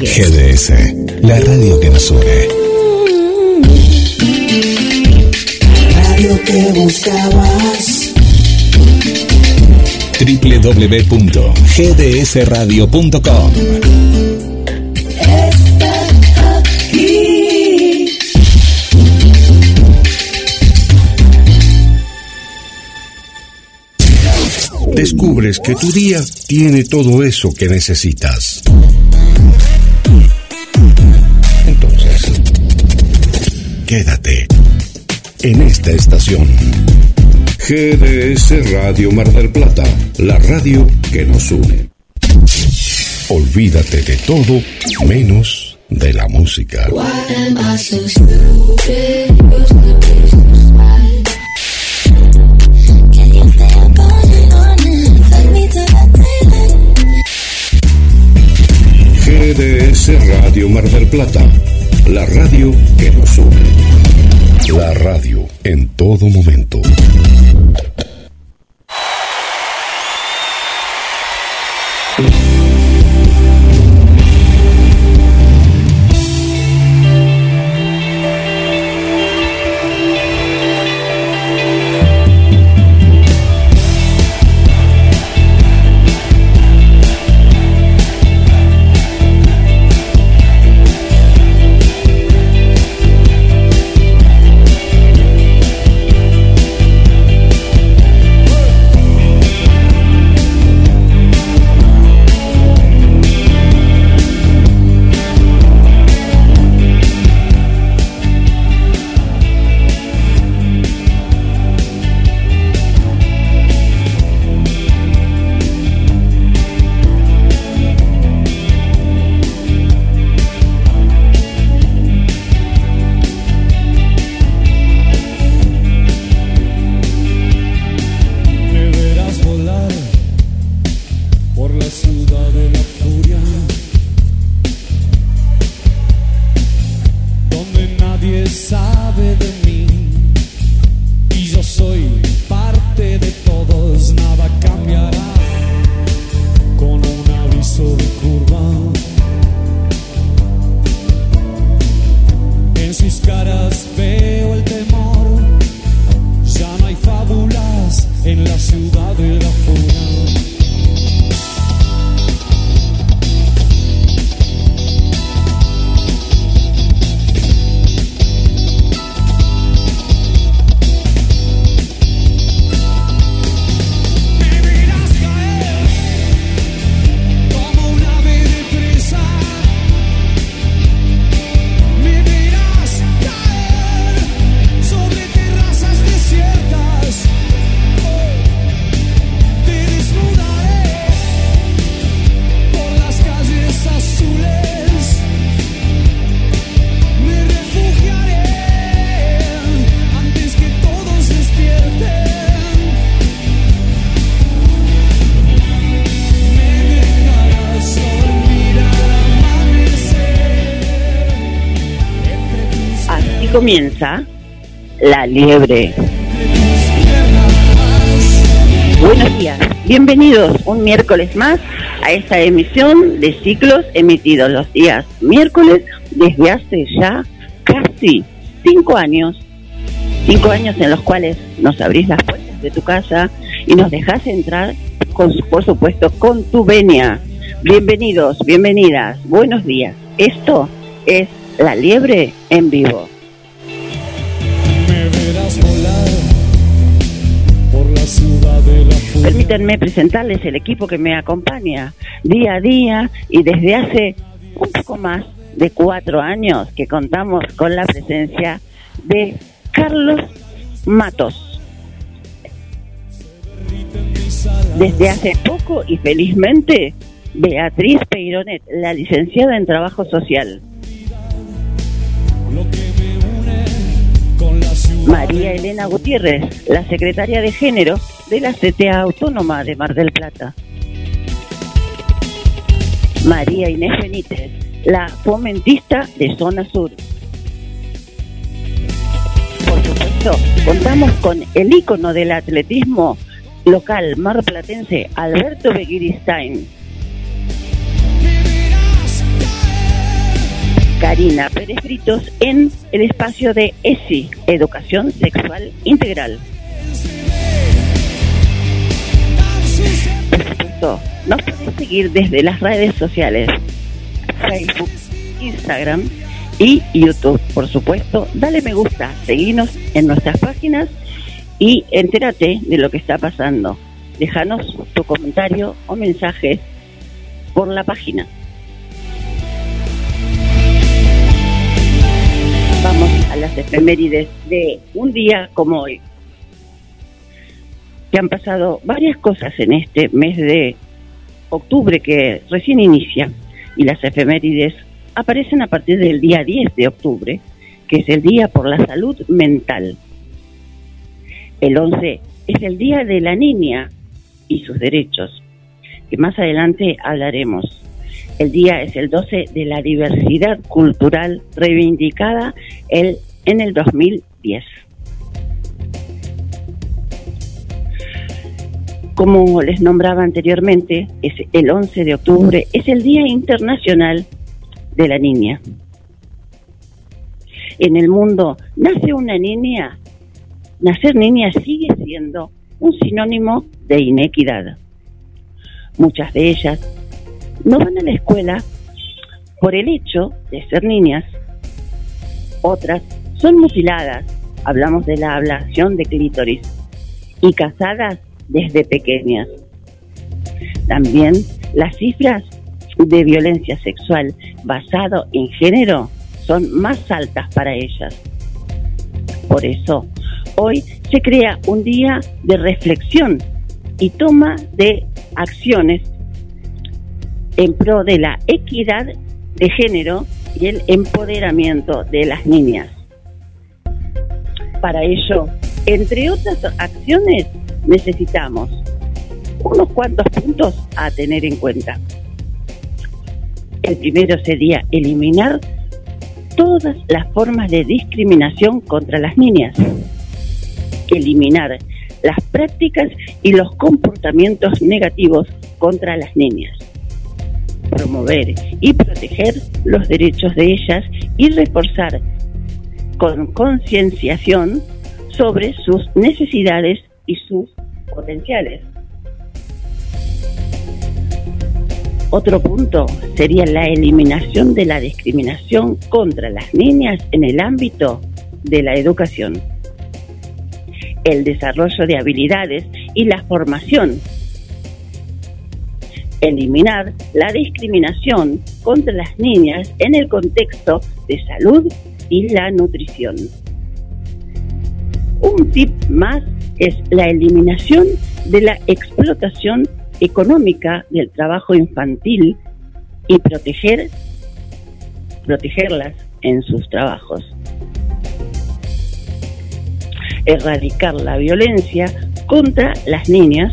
GDS, la radio que nos une. Radio que buscabas. www.gdsradio.com Está aquí. Descubres que tu día tiene todo eso que necesitas. Quédate en esta estación. GDS Radio Mar del Plata, la radio que nos une. Olvídate de todo menos de la música. GDS Radio Mar del Plata, la radio que nos une. La radio en todo momento. Liebre. Buenos días, bienvenidos un miércoles más a esta emisión de ciclos emitidos los días miércoles desde hace ya casi cinco años. Cinco años en los cuales nos abrís las puertas de tu casa y nos dejás entrar, con, por supuesto, con tu venia. Bienvenidos, bienvenidas, buenos días. Esto es La Liebre en vivo. Permítanme presentarles el equipo que me acompaña día a día y desde hace un poco más de cuatro años que contamos con la presencia de Carlos Matos. Desde hace poco y felizmente Beatriz Peironet, la licenciada en Trabajo Social. María Elena Gutiérrez, la secretaria de Género de la CTA Autónoma de Mar del Plata. María Inés Benítez, la fomentista de Zona Sur. Por supuesto, contamos con el ícono del atletismo local marplatense, Alberto Begiristain. Karina Pérez Britos en el espacio de ESI, Educación Sexual Integral. Por supuesto, nos pueden seguir desde las redes sociales, Facebook, Instagram y YouTube, por supuesto. Dale me gusta, seguinos en nuestras páginas y entérate de lo que está pasando. Déjanos tu comentario o mensaje por la página. Vamos a las efemérides de un día como hoy. Que han pasado varias cosas en este mes de octubre que recién inicia y las efemérides aparecen a partir del día 10 de octubre, que es el Día por la Salud Mental. El 11 es el Día de la Niña y sus derechos, que más adelante hablaremos. El día es el 12 de la diversidad cultural reivindicada el, en el 2010. Como les nombraba anteriormente, es el 11 de octubre es el Día Internacional de la Niña. En el mundo nace una niña, nacer niña sigue siendo un sinónimo de inequidad. Muchas de ellas no van a la escuela por el hecho de ser niñas. Otras son mutiladas, hablamos de la ablación de clítoris, y casadas desde pequeñas. También las cifras de violencia sexual basado en género son más altas para ellas. Por eso, hoy se crea un día de reflexión y toma de acciones en pro de la equidad de género y el empoderamiento de las niñas. Para ello, entre otras acciones, necesitamos unos cuantos puntos a tener en cuenta. El primero sería eliminar todas las formas de discriminación contra las niñas. Eliminar las prácticas y los comportamientos negativos contra las niñas promover y proteger los derechos de ellas y reforzar con concienciación sobre sus necesidades y sus potenciales. Otro punto sería la eliminación de la discriminación contra las niñas en el ámbito de la educación, el desarrollo de habilidades y la formación eliminar la discriminación contra las niñas en el contexto de salud y la nutrición. Un tip más es la eliminación de la explotación económica del trabajo infantil y proteger protegerlas en sus trabajos. Erradicar la violencia contra las niñas,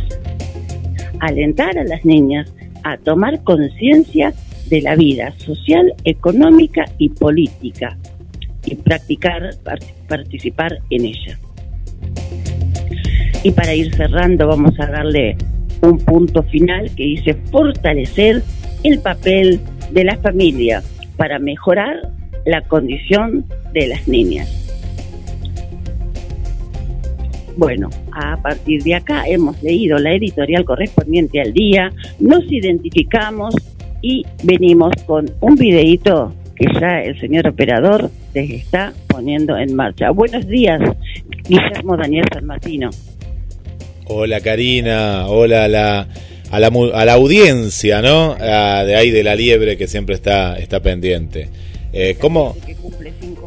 alentar a las niñas a tomar conciencia de la vida social, económica y política y practicar, participar en ella. Y para ir cerrando vamos a darle un punto final que dice fortalecer el papel de la familia para mejorar la condición de las niñas. Bueno, a partir de acá hemos leído la editorial correspondiente al día, nos identificamos y venimos con un videíto que ya el señor operador les está poniendo en marcha. Buenos días, Guillermo Daniel San Martino. Hola Karina, hola a la, a la, a la audiencia, ¿no? de ahí de la liebre que siempre está, está pendiente. Eh, ¿Cómo? Que cumple cinco años.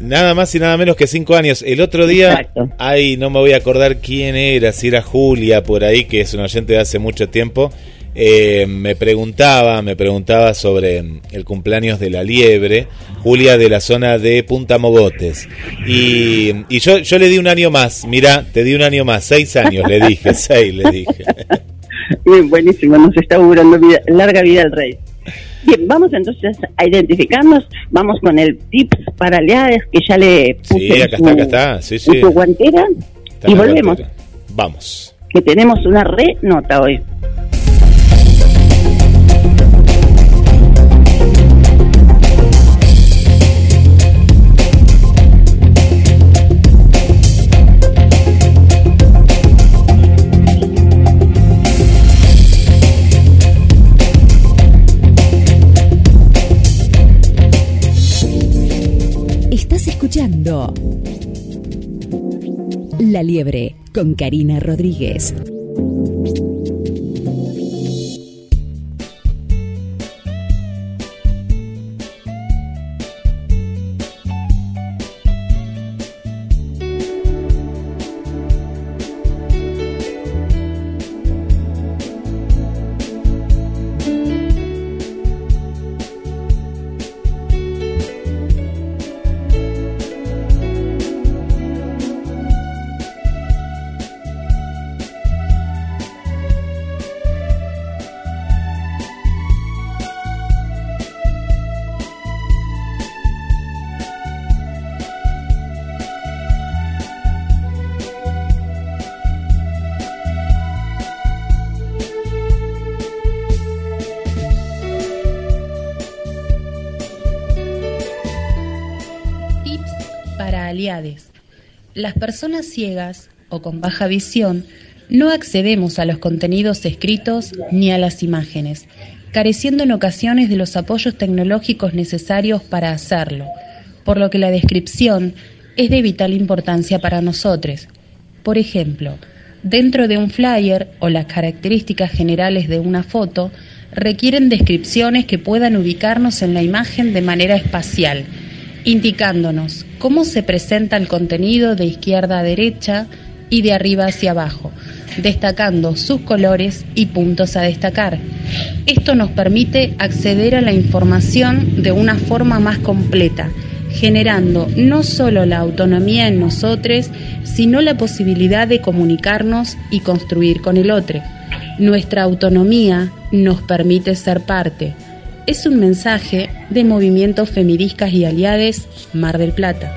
Nada más y nada menos que cinco años. El otro día, ay, no me voy a acordar quién era, si era Julia por ahí, que es un oyente de hace mucho tiempo, eh, me preguntaba, me preguntaba sobre el cumpleaños de la liebre, Julia de la zona de Punta Mogotes. Y, y yo, yo le di un año más, mira, te di un año más, seis años, le dije, seis, le dije. buenísimo, nos está augurando larga vida al rey. Bien, vamos entonces a identificarnos. Vamos con el tips para leades que ya le puse sí, acá está, acá está. Sí, sí. su guantera y volvemos. Vamos. Que tenemos una re nota hoy. Escuchando La Liebre con Karina Rodríguez. Las personas ciegas o con baja visión no accedemos a los contenidos escritos ni a las imágenes, careciendo en ocasiones de los apoyos tecnológicos necesarios para hacerlo, por lo que la descripción es de vital importancia para nosotros. Por ejemplo, dentro de un flyer o las características generales de una foto requieren descripciones que puedan ubicarnos en la imagen de manera espacial, indicándonos cómo se presenta el contenido de izquierda a derecha y de arriba hacia abajo, destacando sus colores y puntos a destacar. Esto nos permite acceder a la información de una forma más completa, generando no solo la autonomía en nosotros, sino la posibilidad de comunicarnos y construir con el otro. Nuestra autonomía nos permite ser parte. Es un mensaje de movimientos feministas y aliades Mar del Plata.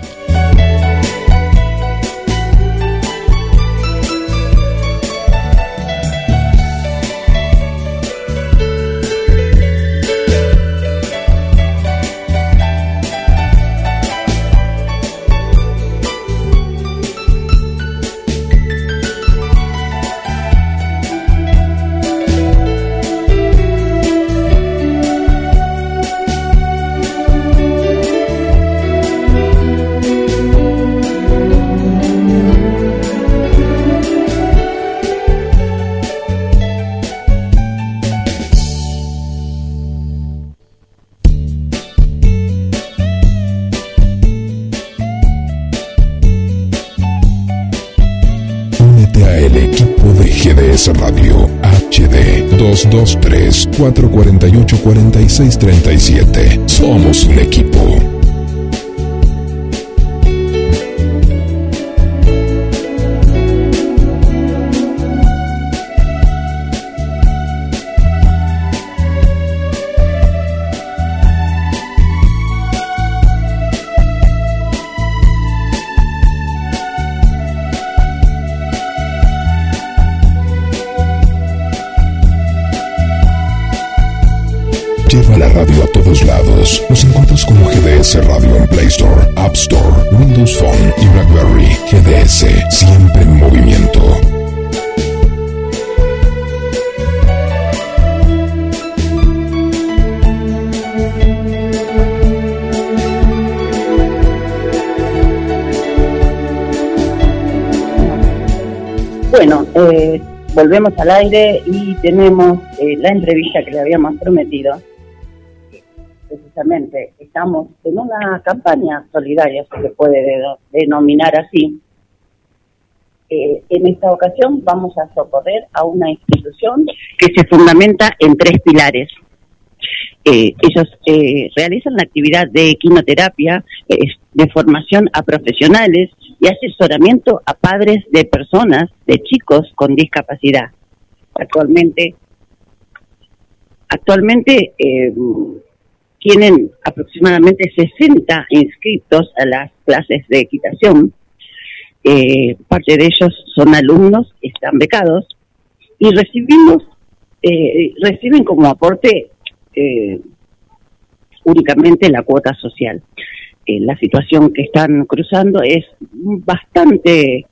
223-448-4637. Somos un equipo. Volvemos al aire y tenemos eh, la entrevista que le habíamos prometido. Precisamente, estamos en una campaña solidaria, se puede de- denominar así. En esta ocasión vamos a socorrer a una institución que se fundamenta en tres pilares. Eh, ellos eh, realizan la actividad de quinoterapia, eh, de formación a profesionales y asesoramiento a padres de personas, de chicos con discapacidad. Actualmente, actualmente eh, tienen aproximadamente 60 inscritos a las clases de equitación. Eh, parte de ellos son alumnos, están becados y recibimos, eh, reciben como aporte eh, únicamente la cuota social. La situación que están cruzando es bastante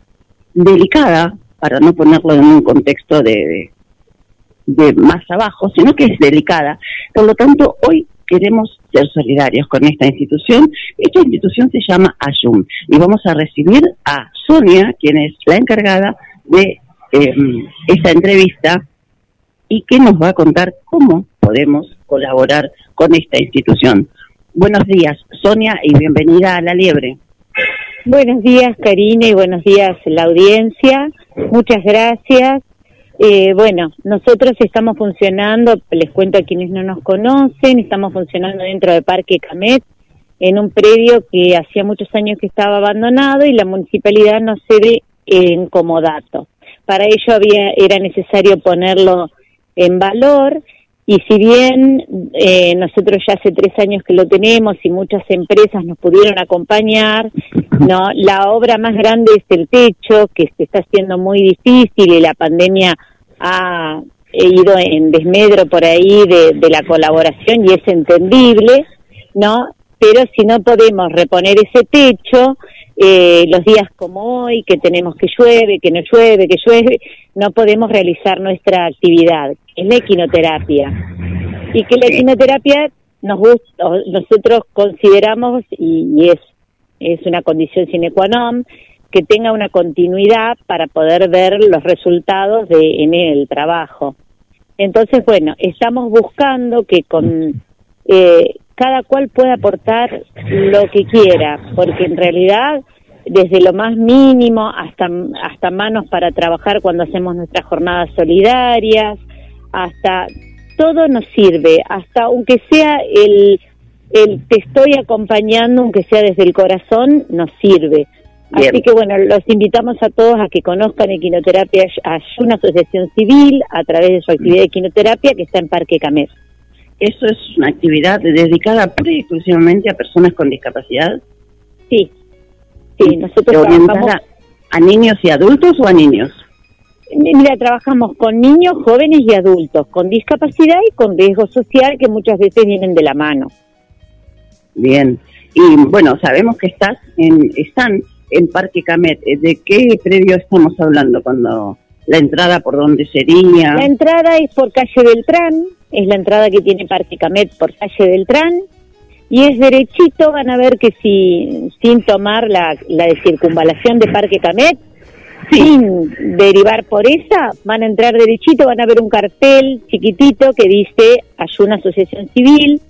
delicada, para no ponerlo en un contexto de, de, de más abajo, sino que es delicada. Por lo tanto, hoy queremos ser solidarios con esta institución. Esta institución se llama Ayum y vamos a recibir a Sonia, quien es la encargada de eh, esta entrevista y que nos va a contar cómo podemos colaborar con esta institución. Buenos días, Sonia, y bienvenida a La Liebre. Buenos días, Karina, y buenos días, la audiencia. Muchas gracias. Eh, bueno, nosotros estamos funcionando, les cuento a quienes no nos conocen, estamos funcionando dentro del Parque Camet, en un predio que hacía muchos años que estaba abandonado y la municipalidad nos cede en comodato. Para ello había, era necesario ponerlo en valor y si bien eh, nosotros ya hace tres años que lo tenemos y muchas empresas nos pudieron acompañar, no, la obra más grande es el techo, que se está haciendo muy difícil y la pandemia ha ido en desmedro por ahí de, de la colaboración y es entendible, ¿no? Pero si no podemos reponer ese techo, eh, los días como hoy, que tenemos que llueve, que no llueve, que llueve, no podemos realizar nuestra actividad, es la equinoterapia. Y que la equinoterapia nos gusta, nosotros consideramos, y, es, es una condición sine qua non, que tenga una continuidad para poder ver los resultados de, en el trabajo. Entonces, bueno, estamos buscando que con eh, cada cual pueda aportar lo que quiera, porque en realidad desde lo más mínimo hasta hasta manos para trabajar cuando hacemos nuestras jornadas solidarias, hasta todo nos sirve, hasta aunque sea el el te estoy acompañando, aunque sea desde el corazón, nos sirve. Así que bueno, los invitamos a todos a que conozcan Equinoterapia una asociación civil a través de su actividad de equinoterapia que está en Parque Camer. ¿Eso es una actividad dedicada exclusivamente a personas con discapacidad? Sí, sí, nosotros trabajamos... A, niños y adultos o a niños? Mira, trabajamos con niños, jóvenes y adultos, con discapacidad y con riesgo social que muchas veces vienen de la mano. Bien, y bueno, sabemos que estás en, están en Parque Camet. ¿De qué predio estamos hablando cuando la entrada por dónde sería? La entrada es por calle Beltrán, es la entrada que tiene Parque Camet por calle Beltrán y es derechito, van a ver que si sin tomar la, la de circunvalación de Parque Camet, sin derivar por esa, van a entrar derechito, van a ver un cartel chiquitito que dice Ayuna Asociación Civil,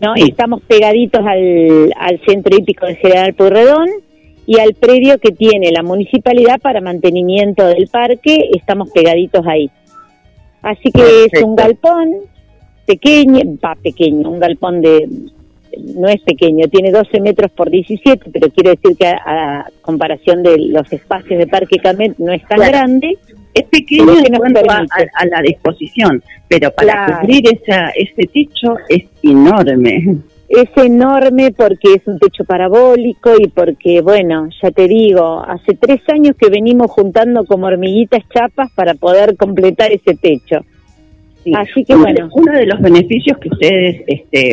¿no? Estamos pegaditos al, al centro hípico de General Purredón y al predio que tiene la municipalidad para mantenimiento del parque, estamos pegaditos ahí. Así que es un galpón pequeño, va pequeño, un galpón de, no es pequeño, tiene 12 metros por 17, pero quiero decir que a, comparación de los espacios de Parque Camet no es tan grande. Es pequeño en cuanto a, a, la disposición, pero para cubrir esa, ese techo es enorme es enorme porque es un techo parabólico y porque, bueno, ya te digo, hace tres años que venimos juntando como hormiguitas chapas para poder completar ese techo. Así que, bueno. Uno de los beneficios que ustedes este,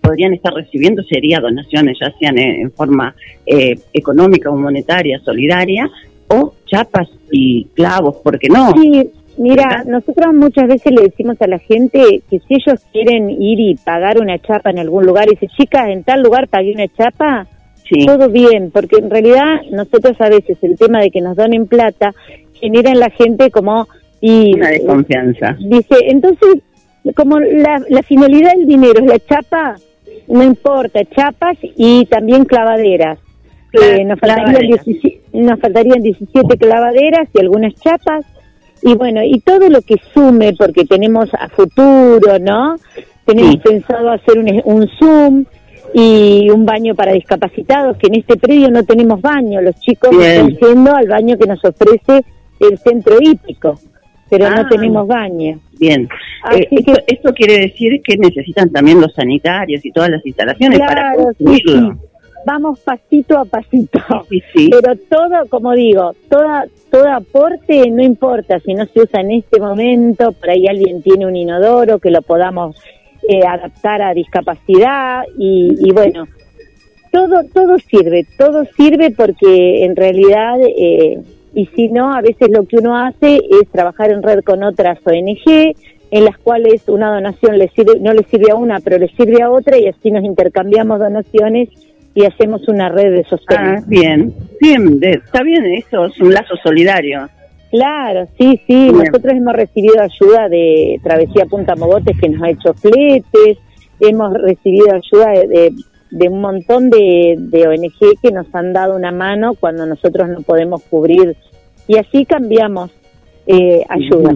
podrían estar recibiendo sería donaciones, ya sean en, forma eh, económica o monetaria, solidaria, o chapas y clavos, porque no? Sí, Mira, nosotros muchas veces le decimos a la gente que si ellos quieren ir y pagar una chapa en algún lugar, y dice, chicas, en tal lugar pagué una chapa, todo bien, porque en realidad nosotros a veces el tema de que nos donen plata genera en la gente como... Y, una desconfianza. Dice, entonces, como la, la finalidad del dinero es la chapa, no importa, chapas y también clavaderas. Eh, nos, faltarían 17, nos faltarían 17 clavaderas y algunas chapas y bueno, y todo lo que sume, porque tenemos a futuro, ¿no? Tenemos pensado hacer un, un Zoom y un baño para discapacitados, que en este predio no tenemos baño, los chicos están yendo al baño que nos ofrece el centro hípico, pero no ah. tenemos baño. Bien, eh, esto, esto, quiere decir que necesitan también los sanitarios y todas las instalaciones para construirlo vamos pasito a pasito. Pero todo, como digo, toda, todo aporte no importa si no se usa en este momento, por ahí alguien tiene un inodoro que lo podamos eh, adaptar a discapacidad y, bueno, todo, todo sirve, todo sirve porque en realidad, eh, y si no, a veces lo que uno hace es trabajar en red con otras ONG en las cuales una donación le sirve, no le sirve a una, pero le sirve a otra y así nos intercambiamos donaciones y hacemos una red de sostén. Ah, bien, está bien, eso es un lazo solidario. Claro, sí, sí. Bien. Nosotros hemos recibido ayuda de Travesía Punta Mogotes que nos ha hecho fletes, hemos recibido ayuda de, de- de un montón de, de ONG que nos han dado una mano cuando nosotros no podemos cubrir y así cambiamos eh, ayuda.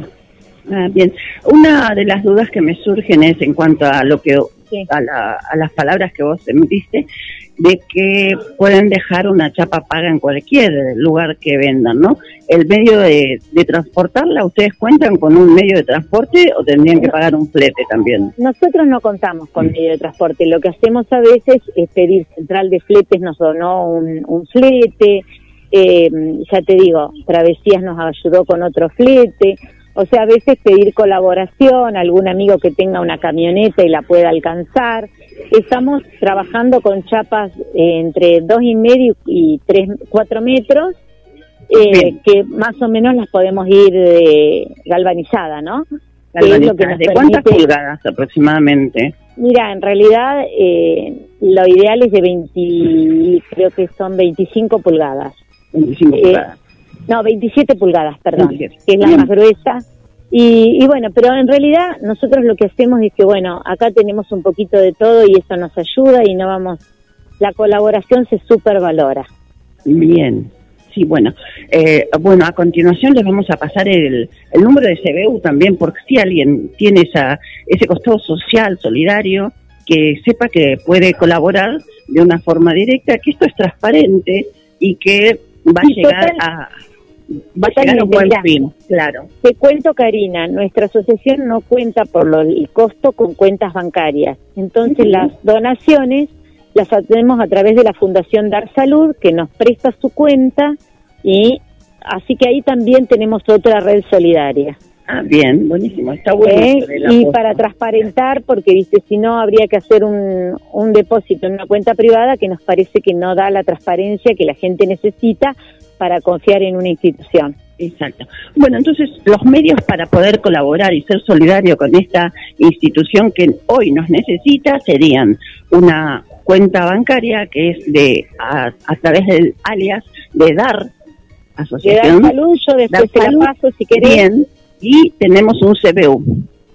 Ah, bien, una de las dudas que me surgen es en cuanto a lo que a, la- a las palabras que vos emitiste de que pueden dejar una chapa paga en cualquier lugar que vendan, ¿no? El medio de, de transportarla, ¿ustedes cuentan con un medio de transporte o tendrían que pagar un flete también? Nosotros no contamos con medio de transporte. Lo que hacemos a veces es pedir Central de Fletes, nos donó un, un flete. eh, ya te digo, Travesías nos ayudó con otro flete. O sea, a veces pedir colaboración, algún amigo que tenga una camioneta y la pueda alcanzar. Estamos trabajando con chapas eh, entre dos y medio y tres, cuatro metros, eh, que más o menos las podemos ir eh, galvanizada, ¿no? Que es lo que nos ¿De cuántas pulgadas aproximadamente? Mira, en realidad eh, lo ideal es de 20, creo que son 25 pulgadas. 25 Eh, pulgadas. No, 27 pulgadas, perdón, 27. que es la Bien. más gruesa. Y, y bueno, pero en realidad nosotros lo que hacemos es que, bueno, acá tenemos un poquito de todo y eso nos ayuda y no vamos, la colaboración se supervalora. Bien, sí, bueno. Eh, bueno, a continuación les vamos a pasar el, el número de CBU también, porque si alguien tiene esa, ese costado social, solidario, que sepa que puede colaborar de una forma directa, que esto es transparente y que va a llegar a va a llegar a un buen fin, claro. Te cuento, Karina, nuestra asociación no cuenta por lo- el costo con cuentas bancarias. Entonces, las donaciones las hacemos a través de la Fundación Dar Salud, que nos presta su cuenta, y así que ahí también tenemos otra red solidaria. Ah, bien, buenísimo, está bueno. ¿eh? Y para transparentar, porque viste, si no habría que hacer un, un depósito en una cuenta privada que nos parece que no da la transparencia que la gente necesita para confiar en una institución. Exacto. Bueno, entonces los medios para poder colaborar y ser solidario con esta institución que hoy nos necesita serían una cuenta bancaria que es de a, a través del alias de Dar De Asociación. dar salud, yo después Dar te la paso si querés. Bien, y tenemos un CBU.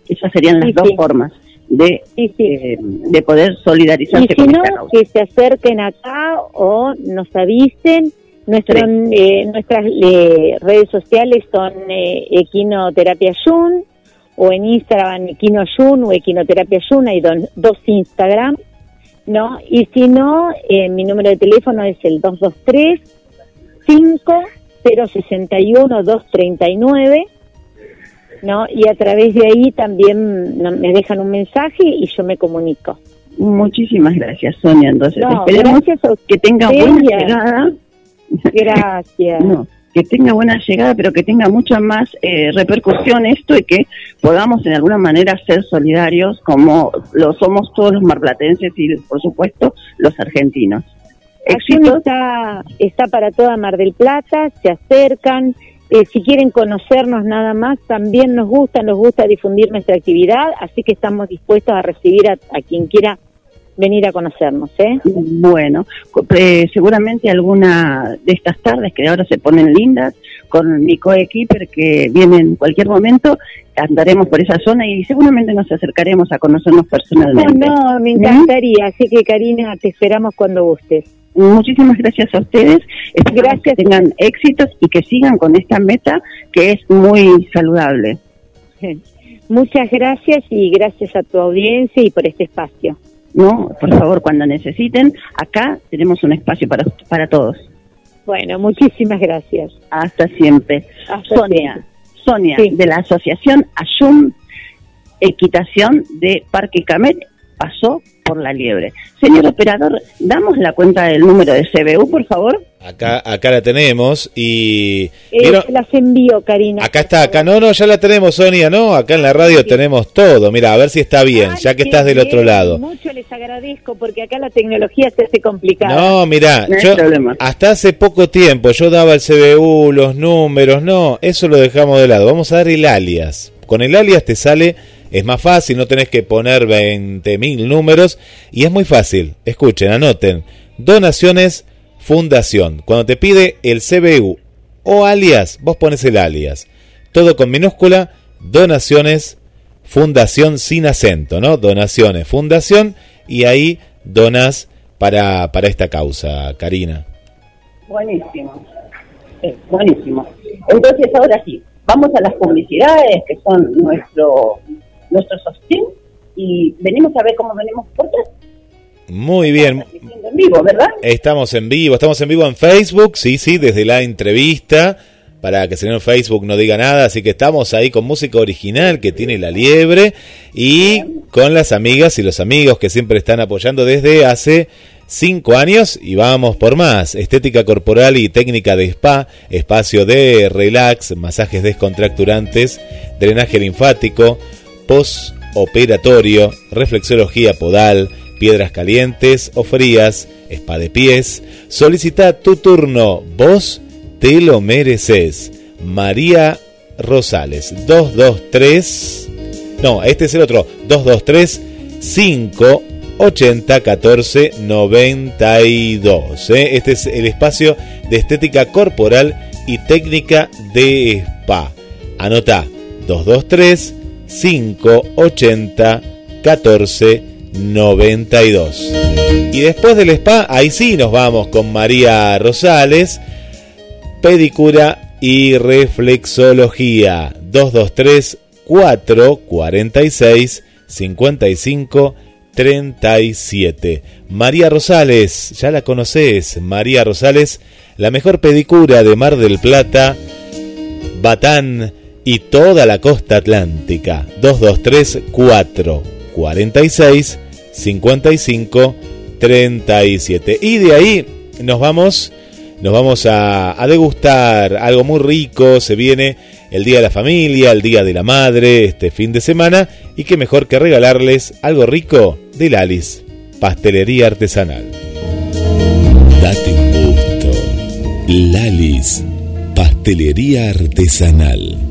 Esas serían las Sí, dos sí. formas de, Sí, sí. eh, de poder solidarizarse Y si con no, esta causa. que se acerquen acá o nos avisen. Nuestro, eh, nuestras eh, redes sociales son eh, Equinoterapia Yun o en Instagram Equino Yun o Equinoterapia Yun, hay don- dos Instagram, ¿no? Y si no, eh, mi número de teléfono es el 223 5061 239 ¿no? Y a través de ahí también me dejan un mensaje y yo me comunico. Muchísimas gracias, Sonia. Entonces, No, esperemos gracias a que tenga buena llegada. Gracias. No, que tenga buena llegada, pero que tenga mucha más eh, repercusión esto y que podamos en alguna manera ser solidarios como lo somos todos los marplatenses y, por supuesto, los argentinos. Acción está, está para toda Mar del Plata, se acercan. eh, si quieren conocernos nada más, también nos gusta, nos gusta difundir nuestra actividad, así que estamos dispuestos a recibir a, a quien quiera venir a conocernos. ¿eh? Bueno, eh, seguramente alguna de estas tardes que ahora se ponen lindas con mi coequiper que viene en cualquier momento, andaremos por esa zona y seguramente nos acercaremos a conocernos No, personalmente. no, me encantaría, así que Karina, te esperamos cuando gustes. Muchísimas gracias a ustedes. Gracias. que tengan éxitos y que sigan con esta meta que es muy saludable. Muchas gracias y gracias a tu audiencia y por este espacio. No, por favor, cuando necesiten, acá tenemos un espacio para, para todos. Bueno, muchísimas gracias. Hasta siempre. Hasta Sonia, siempre. Sonia, Sí. de la Asociación Ayum Equitación de Parque Camet, pasó por la liebre. Señor operador, damos la cuenta del número de CBU, por favor. Acá, acá la tenemos y... Eh, las envío, Karina. Acá está, acá no, no, ya la tenemos, Sonia, ¿no? Acá en la radio tenemos todo. Mira, a ver si está bien, Ay, ya que estás del otro lado. Mucho les agradezco porque acá la tecnología se hace complicada. No, mira, No yo hasta hace poco tiempo yo daba el CBU, los números, no, eso lo dejamos de lado. Vamos a dar el alias. Con el alias te sale, es más fácil, no tenés que poner 20.000 números y es muy fácil. Escuchen, anoten. Donaciones Fundación. Cuando te pide el CBU o alias, vos pones el alias. Todo con minúscula, donaciones Fundación sin acento, ¿no? Donaciones, Fundación y ahí donas para, para esta causa, Karina. Buenísimo. Buenísimo. Entonces, ahora sí, vamos a las publicidades que son nuestro, nuestro sostén y venimos a ver cómo venimos por Muy bien. En vivo, ¿verdad? Estamos en vivo, estamos en vivo en Facebook, sí, sí, desde la entrevista, para que el señor Facebook no diga nada, así que estamos ahí con música original que tiene la liebre y con las amigas y los amigos que siempre están apoyando desde hace cinco años y vamos por más. Estética corporal y técnica de spa, espacio de relax, masajes descontracturantes, drenaje linfático, postoperatorio, reflexología podal, piedras calientes o frías, spa de pies. Solicita tu turno, vos te lo mereces. María Rosales, 223. No, este es el otro, 223 5 80 14 92. Este es el espacio de estética corporal y técnica de spa. Anota 223 580 14 92. Y después del spa, ahí sí nos vamos con María Rosales, pedicura y reflexología. 223 446 55 37. María Rosales, ya la conoces, María Rosales, la mejor pedicura de Mar del Plata, Batán y toda la costa atlántica. 223 4 46 55 37. Y de ahí nos vamos nos vamos a, a degustar algo muy rico, se viene el Día de la Familia, el Día de la Madre, este fin de semana, y qué mejor que regalarles algo rico de Lalis, pastelería artesanal. Date un gusto. Lalis, pastelería artesanal.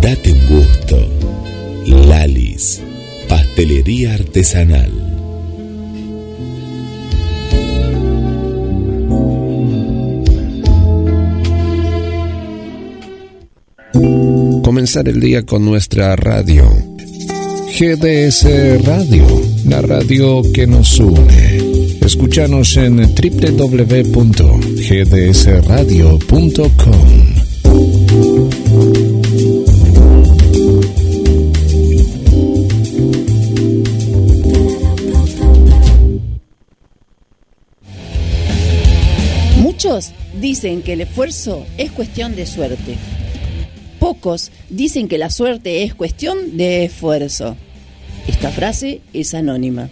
Date un gusto. Lalis, pastelería artesanal. Comenzar el día con nuestra radio. GDS Radio, la radio que nos une. Escúchanos en www.gdsradio.com. dicen que el esfuerzo es cuestión de suerte. Pocos dicen que la suerte es cuestión de esfuerzo. Esta frase es anónima.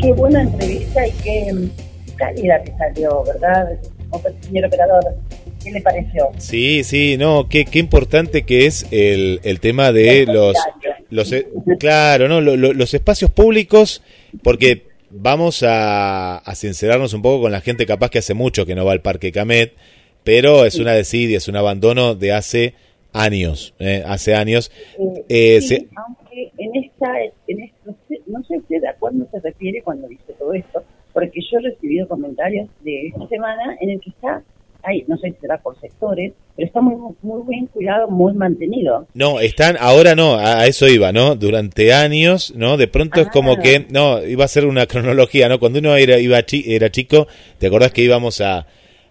Qué buena entrevista y qué cálida que salió, ¿verdad? Señor operador, ¿qué le pareció? Sí, sí, no, qué, qué importante que es el, el tema de los, los, eh, claro, no, Lo- lo- los espacios públicos, porque vamos a, a sincerarnos un poco con la gente capaz que hace mucho que no va al Parque Camet, pero es una desidia, es un abandono de hace años, eh, hace años. Eh, sí, se- aunque en esta, en esto, no sé usted a cuándo se refiere cuando dice todo esto, porque yo he recibido comentarios de esta semana en el que está, ay, no sé si será por sectores, pero está muy muy bien cuidado, muy mantenido. No, están, ahora no, a, a eso iba, ¿no? Durante años, ¿no? De pronto es como que, no, iba a ser una cronología, ¿no? Cuando uno era, iba chi- era chico, ¿te acordás que íbamos a,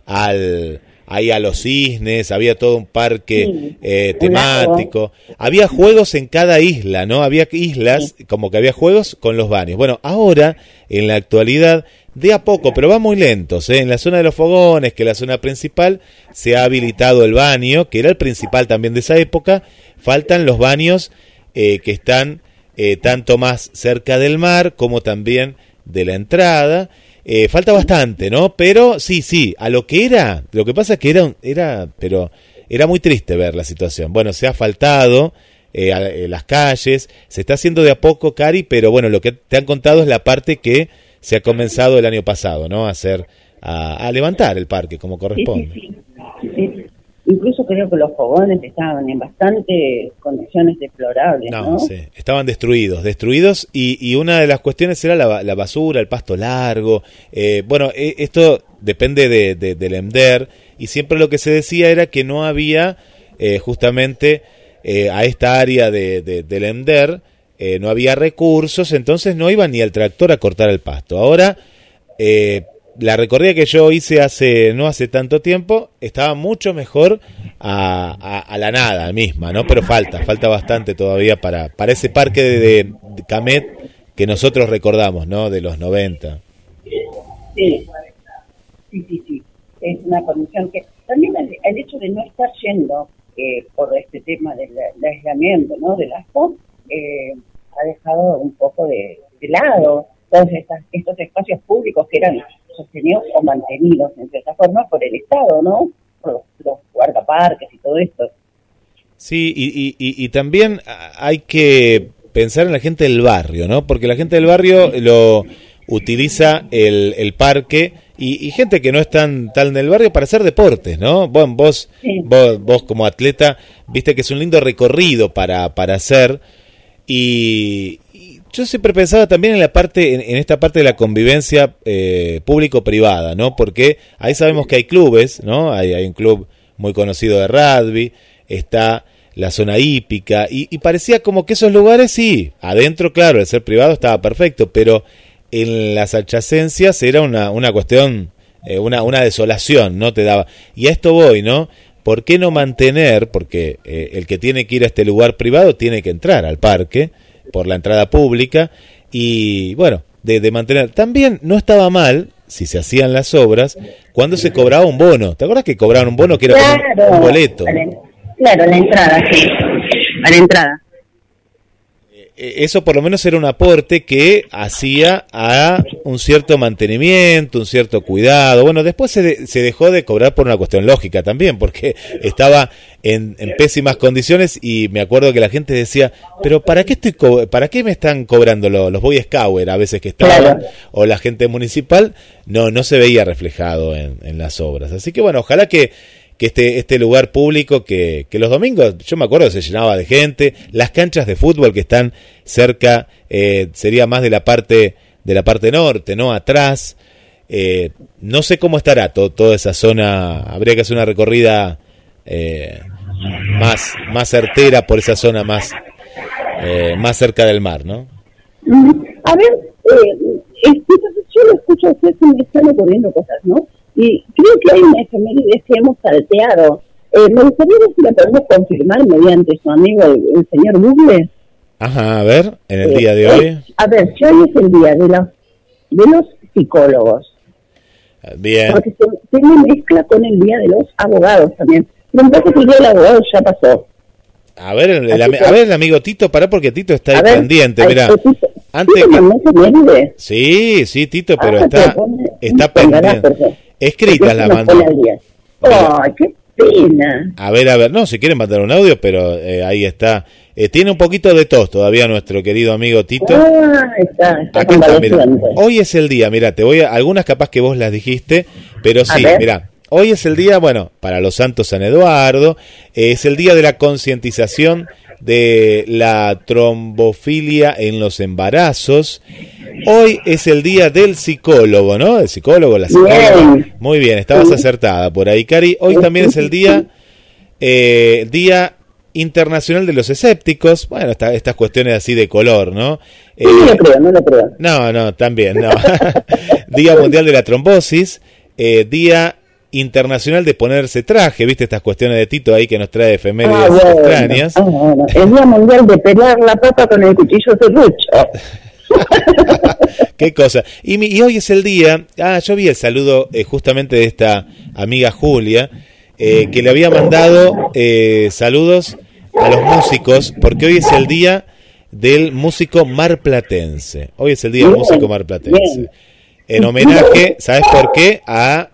al, ahí a los cisnes, había todo un parque eh, temático, había juegos en cada isla, ¿no? Había islas, como que había juegos con los baños. Bueno, ahora, en la actualidad, de a poco, pero va muy lentos, ¿eh? En la zona de los fogones, que es la zona principal, se ha habilitado el baño, que era el principal también de esa época, faltan los baños eh, que están eh, tanto más cerca del mar como también de la entrada, eh, falta bastante, ¿no? Pero sí, sí, a lo que era, lo que pasa es que era, era, pero era muy triste ver la situación. Bueno, se ha faltado eh, eh, las calles, se está haciendo de a poco, Cari, pero bueno, lo que te han contado es la parte que se ha comenzado el año pasado, ¿no? A hacer, a, levantar el parque como corresponde. Incluso creo que los fogones estaban en bastante condiciones deplorables. No, sí, estaban destruidos, destruidos y, y, una de las cuestiones era la, basura, el pasto largo. Eh, bueno, e, esto depende de, del EMDER y siempre lo que se decía era que no había eh, justamente eh, a esta área de, del EMDER, no había recursos, entonces no iba ni el tractor a cortar el pasto. Ahora la recorrida que yo hice hace no hace tanto tiempo estaba mucho mejor a, la nada misma, ¿no? Pero falta, falta bastante todavía para, para ese parque de, Camet que nosotros recordamos, ¿no? De los 90. Sí, sí, sí, sí. Es una condición que también el, hecho de no estar yendo eh, por este tema del, aislamiento, ¿no? De las eh, ha dejado un poco de, de lado todos estos espacios públicos que eran sostenidos o mantenidos en cierta forma por el Estado, ¿no? Por los, guardaparques y todo esto. Sí, y, y, también hay que pensar en la gente del barrio, ¿no? Porque la gente del barrio lo utiliza el, el parque y, gente que no es tan tal en el barrio para hacer deportes, ¿no? Bueno, vos, vos, vos como atleta, viste que es un lindo recorrido para, para hacer y, yo siempre pensaba también en la parte, en, esta parte de la convivencia eh, público-privada, ¿no? Porque ahí sabemos que hay clubes, ¿no? Hay, hay un club muy conocido de rugby, está la zona hípica, y, parecía como que esos lugares sí, adentro, claro, el ser privado estaba perfecto, pero en las adyacencias era una, una cuestión, eh, una, una desolación, ¿no? Te daba. Y a esto voy, ¿no? ¿Por qué no mantener? Porque eh, el que tiene que ir a este lugar privado tiene que entrar al parque por la entrada pública y bueno, de, mantener. También no estaba mal, si se hacían las obras, cuando se cobraba un bono. ¿Te acuerdas que cobraban un bono que era como un boleto? Claro, la entrada, sí, a la entrada. Eh, eso por lo menos era un aporte que hacía a un cierto mantenimiento, un cierto cuidado. Bueno, después se, se dejó de cobrar por una cuestión lógica también, porque estaba en, pésimas condiciones y me acuerdo que la gente decía, pero ¿para qué, estoy ¿para qué me están cobrando los, los Boy Scouts a veces que estaban? O la gente municipal, no, no se veía reflejado en, en las obras. Así que bueno, ojalá que que este, este lugar público que, que los domingos, yo me acuerdo, se llenaba de gente, las canchas de fútbol que están cerca, eh, sería más de la parte, de la parte norte, ¿no? Atrás. Eh, no sé cómo estará toda esa zona, habría que hacer una recorrida eh, más, más certera por esa zona más, más cerca del mar, ¿no? A ver, yo lo escucho a usted, me están ocurriendo cosas, ¿no? Y creo que hay una efeméride que hemos salteado. Eh, me gustaría ver si la podemos confirmar mediante su amigo el, señor Google. Ajá, a ver, en el día de hoy. a ver, hoy es el día de los, de los psicólogos. Bien. Porque se, mezcla con el día de los abogados también. Pero me que el día del abogado ya pasó. A ver, el, a ver el amigo Tito, para porque Tito está ahí pendiente, mira. Antes que... Sí, sí, Tito, pero ah, está, está pendiente. Escrita la mandó. ¡Ay, qué pena! A ver, a ver, no, si quieren mandar un audio, pero eh, ahí está. Eh, tiene un poquito de tos todavía nuestro querido amigo Tito. Ah, está, Aquí está, mira. Hoy es el día, mira, te voy a. Algunas capaz que vos las dijiste, pero sí, mira. Hoy es el día, bueno, para los santos San Eduardo, es el día de la concientización de la trombofilia en los embarazos. Hoy es el día del psicólogo, ¿no? El psicólogo, la psicóloga. Muy bien, estabas acertada por ahí, Cari. Hoy también es el día, eh, día internacional de los escépticos. Bueno, estas cuestiones así de color, ¿no? no lo creo, no lo creo. No, no, también, no. día mundial de la trombosis, eh, día Internacional de Ponerse Traje. ¿Viste estas cuestiones de Tito ahí que nos trae efemérides Ah, bueno, extrañas? ah, bueno. El Día Mundial de pelar la papa con el cuchillo serrucho. Qué cosa. Y, mi- y hoy es el día. Ah, yo vi el saludo eh, justamente de esta amiga Julia, eh, que le había mandado eh, saludos a los músicos, porque hoy es el día del músico marplatense. Hoy es el día del músico marplatense. bien. En homenaje, ¿sabes por qué? A.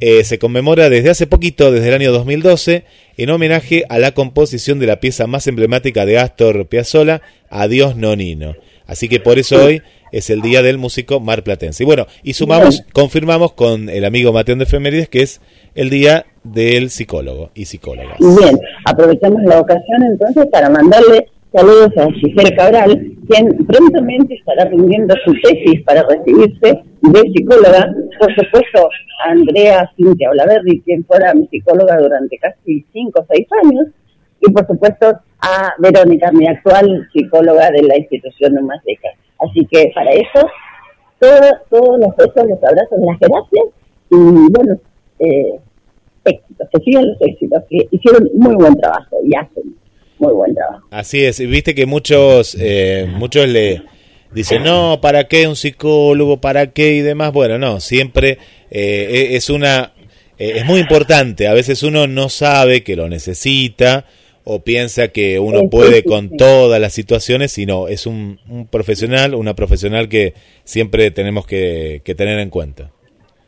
eh, se conmemora desde hace poquito, desde el año 2012, en homenaje a la composición de la pieza más emblemática de Astor Piazzolla, Adiós Nonino. Así que por eso hoy es el día del músico marplatense. Y bueno, y sumamos, confirmamos con el amigo Mateón de Efemérides que es el día del psicólogo y psicóloga. Bien, aprovechamos la ocasión entonces para mandarle saludos a Giselle Cabral, quien prontamente estará rindiendo su tesis para recibirse de psicóloga. Por supuesto, a Andrea Cintia Olaverri, quien fuera mi psicóloga durante casi cinco o seis años. Y por supuesto, a Verónica, mi actual psicóloga de la institución Humaseca. Así que para eso, todo- todos los besos, los abrazos, las gracias y bueno, eh, éxitos, que sigan los éxitos, que hicieron muy buen trabajo y hacen muy buen trabajo. Así es, y viste que muchos, eh, muchos le dicen, no, ¿para qué un psicólogo? ¿Para qué? Y demás. Bueno, no, siempre eh, e- es una, eh, es muy importante. A veces uno no sabe que lo necesita o piensa que uno puede con todas las situaciones, sino es un, un profesional, una profesional que siempre tenemos que, que tener en cuenta.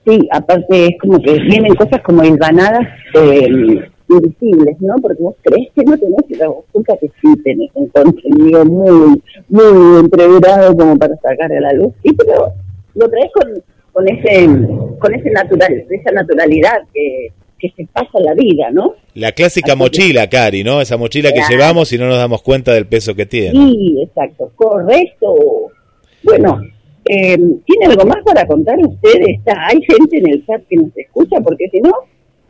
Sí, aparte es como que vienen cosas como hilvanadas eh, invisibles, ¿no? Porque vos crees que no tenés y resulta que sí tenés un contenido muy, muy entreverado como para sacar a la luz. Y pero lo traes con, con ese, con ese natural, esa naturalidad que, que se pasa la vida, ¿no? La clásica Así que- mochila, Cari, ¿no? Esa mochila que llevamos y no nos damos cuenta del peso que tiene. Sí, exacto, correcto. Bueno, eh, ¿tiene algo más para contar usted? Está, ¿Hay gente en el chat que nos escucha? Porque si no,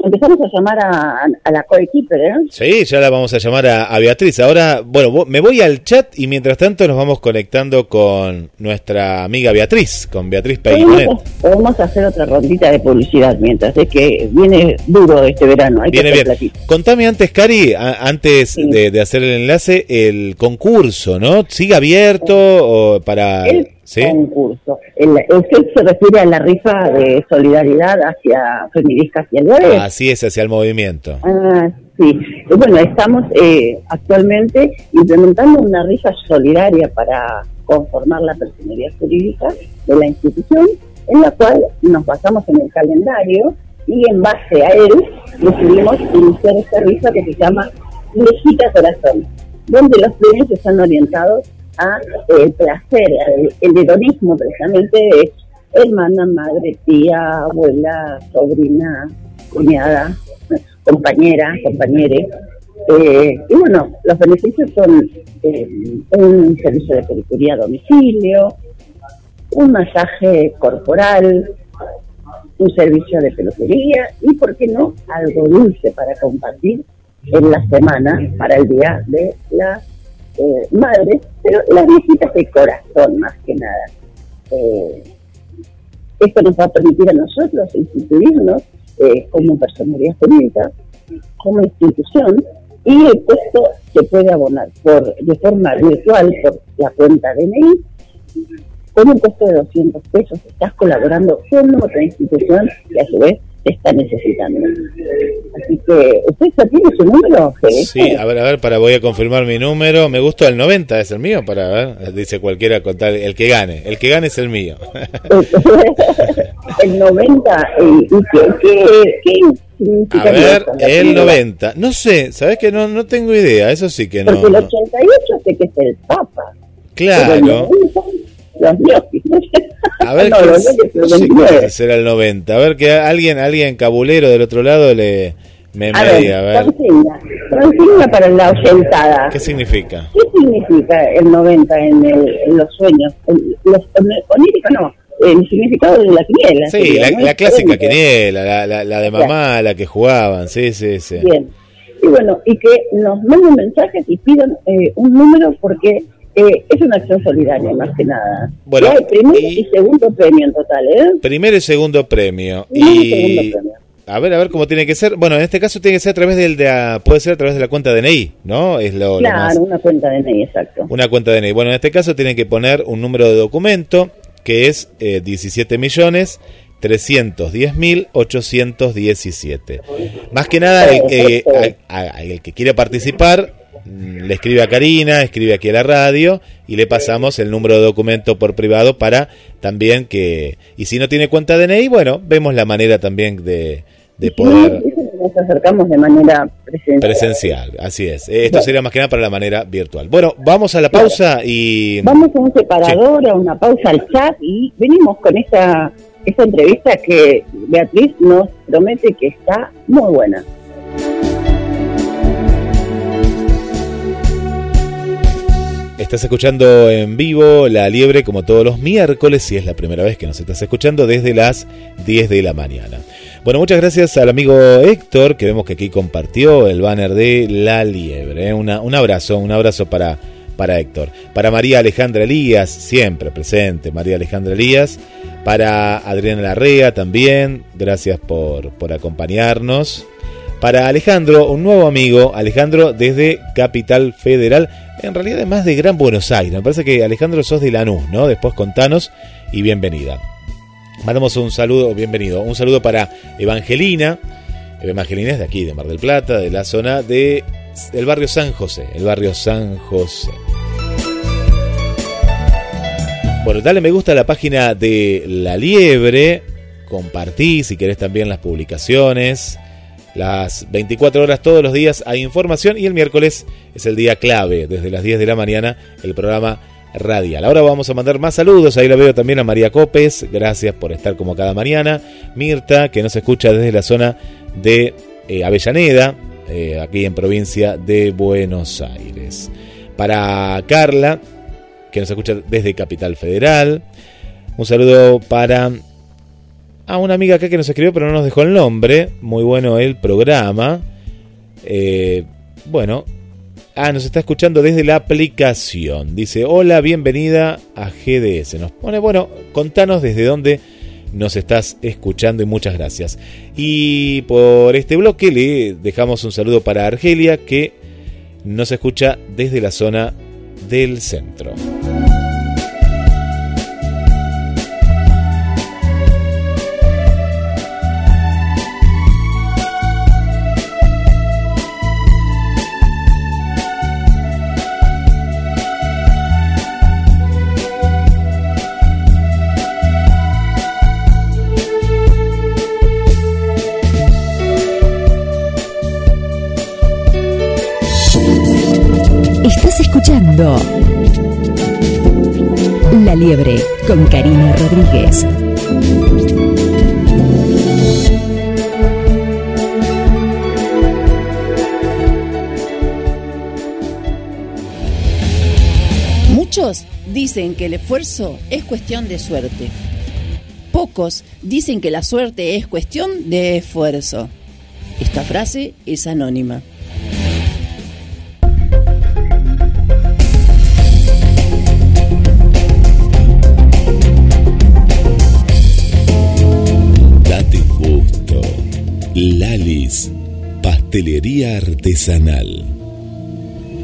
empezamos a llamar a, a la coequiper, ¿eh? Sí, ya la vamos a llamar a, a Beatriz. Ahora, bueno, me voy al chat y mientras tanto nos vamos conectando con nuestra amiga Beatriz, con Beatriz Peinonet. Podemos, hacer otra rondita de publicidad mientras es que viene duro este verano. Hay Viene que bien. platito. Contame antes, Cari, a- antes de, de hacer el enlace, el concurso, ¿no? ¿Sigue abierto o para...? El ¿Sí? concurso. El, se refiere a la rifa de solidaridad hacia feministas y. Así es, hacia el movimiento. Ah, sí. Eh, Bueno, estamos eh, actualmente implementando una rifa solidaria para conformar la personalidad jurídica de la institución, en la cual nos basamos en el calendario y en base a él decidimos iniciar esta rifa que se llama Lejita Corazón, donde los premios están orientados a eh, el placer, al- el hedonismo precisamente de hermana, madre, tía, abuela, sobrina, cuñada, compañera, compañere. Eh, y bueno, los beneficios son eh, un servicio de peluquería a domicilio, un masaje corporal, un servicio de peluquería y, ¿por qué no?, algo dulce para compartir en la semana para el Día de la eh, Madre, pero las viejitas de corazón más que nada. Eh, esto nos va a permitir a nosotros instituirnos eh, como personalidad jurídica, como institución, y el costo se puede abonar por de forma virtual por la cuenta DNI con un costo de 200 pesos. Estás colaborando con otra institución que a su vez está necesitando. Así que, ¿usted ya tiene su número? Sí, a ver, a ver, para voy a confirmar mi número. Me gustó el 90, es el mío, para ver. Dice cualquiera con tal, el que gane. El que gane es el mío. el 90, ¿y, y qué, qué, A ver, el primera. 90. No sé, ¿sabes que no, no tengo idea? Eso sí que no. Porque el no. 88 sé que es el Papa. Claro. 90, los ñoquis. A ver, no, qué los es- ñoquis, el sí, 29. ¿qué será el 90. A ver, que alguien, alguien cabulero del otro lado le me, A me ver, diga, a ver. consigna. Consigna para la oyentada. ¿Qué significa? ¿Qué significa el 90 en, el- en los sueños? El- los oníricos no, el significado de la quiniela. Sí, sería, la, ¿no? la clásica quiniela, la, la, la de mamá, la que jugaban, sí, sí, sí. Bien. Y bueno, y que nos manden mensajes y pidan eh, un número porque eh, es una acción solidaria más que nada. Bueno, hay primer y... segundo premio en total, ¿eh? Primero y segundo premio. Primero y segundo premio. a ver, a ver cómo tiene que ser. Bueno, en este caso tiene que ser a través del de, puede ser a través de la cuenta DNI, ¿no? Es lo, claro, lo más, una cuenta DNI, exacto. Una cuenta DNI. Bueno, en este caso tienen que poner un número de documento que es eh, 17 millones 310.817. Más que nada, el, eh, que quiere participar le escribe a Karina, escribe aquí a la radio y le pasamos el número de documento por privado para también que... Y si no tiene cuenta DNI, bueno, vemos la manera también de, de poder... Nos acercamos de manera presencial. Presencial, así es. Esto sería más que nada para la manera virtual. Bueno, vamos a la pausa y... Vamos a un separador, a una pausa al chat y venimos con esta, esta entrevista que Beatriz nos promete que está muy buena. Estás escuchando en vivo La Liebre como todos los miércoles, si es la primera vez que nos estás escuchando, desde las 10 de la mañana. Bueno, muchas gracias al amigo Héctor, que vemos que aquí compartió el banner de La Liebre. ¿eh? Un abrazo, un abrazo para, para Héctor. Para María Alejandra Elías, siempre presente, María Alejandra Elías. Para Adriana Larrea también, gracias por, por acompañarnos. Para Alejandro, un nuevo amigo, Alejandro desde Capital Federal, en realidad es más de Gran Buenos Aires. Me parece que Alejandro sos de Lanús, ¿no? Después contanos y bienvenida. Mandamos un saludo, bienvenido, un saludo para Evangelina. Evangelina es de aquí, de Mar del Plata, de la zona de el barrio San José, el barrio San José. Bueno, dale me gusta a la página de La Liebre, compartí si querés también las publicaciones. Las 24 horas todos los días hay información y el miércoles es el día clave, desde las 10 de la mañana, el programa radial. Ahora vamos a mandar más saludos, ahí la veo también a María Copes, gracias por estar como cada mañana. Mirta, que nos escucha desde la zona de eh, Avellaneda, eh, aquí en provincia de Buenos Aires. Para Carla, que nos escucha desde Capital Federal. Un saludo para a una amiga acá que nos escribió, pero no nos dejó el nombre. Muy bueno el programa. Eh, bueno, ah, nos está escuchando desde la aplicación. Dice: Hola, bienvenida a GDS. Nos pone, bueno, contanos desde dónde nos estás escuchando y muchas gracias. Y por este bloque le dejamos un saludo para Argelia que nos escucha desde la zona del centro. La Liebre con Karina Rodríguez. Muchos dicen que el esfuerzo es cuestión de suerte. Pocos dicen que la suerte es cuestión de esfuerzo. Esta frase es anónima. Artesanal.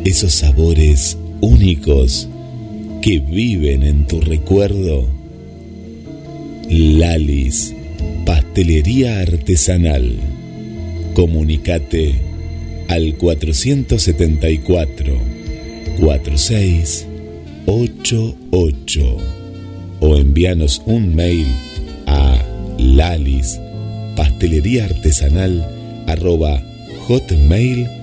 Esos sabores únicos que viven en tu recuerdo. Lalis, pastelería artesanal. Comunicate al 474 4688 o envíanos un mail a lalis pastelería artesanal arroba hotmail.com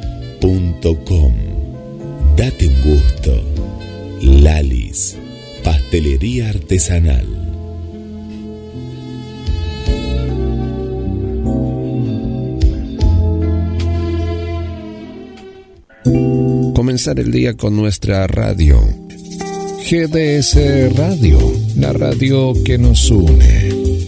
Date un gusto. Lalis, pastelería artesanal. Comenzar el día con nuestra radio. GDS Radio, la radio que nos une.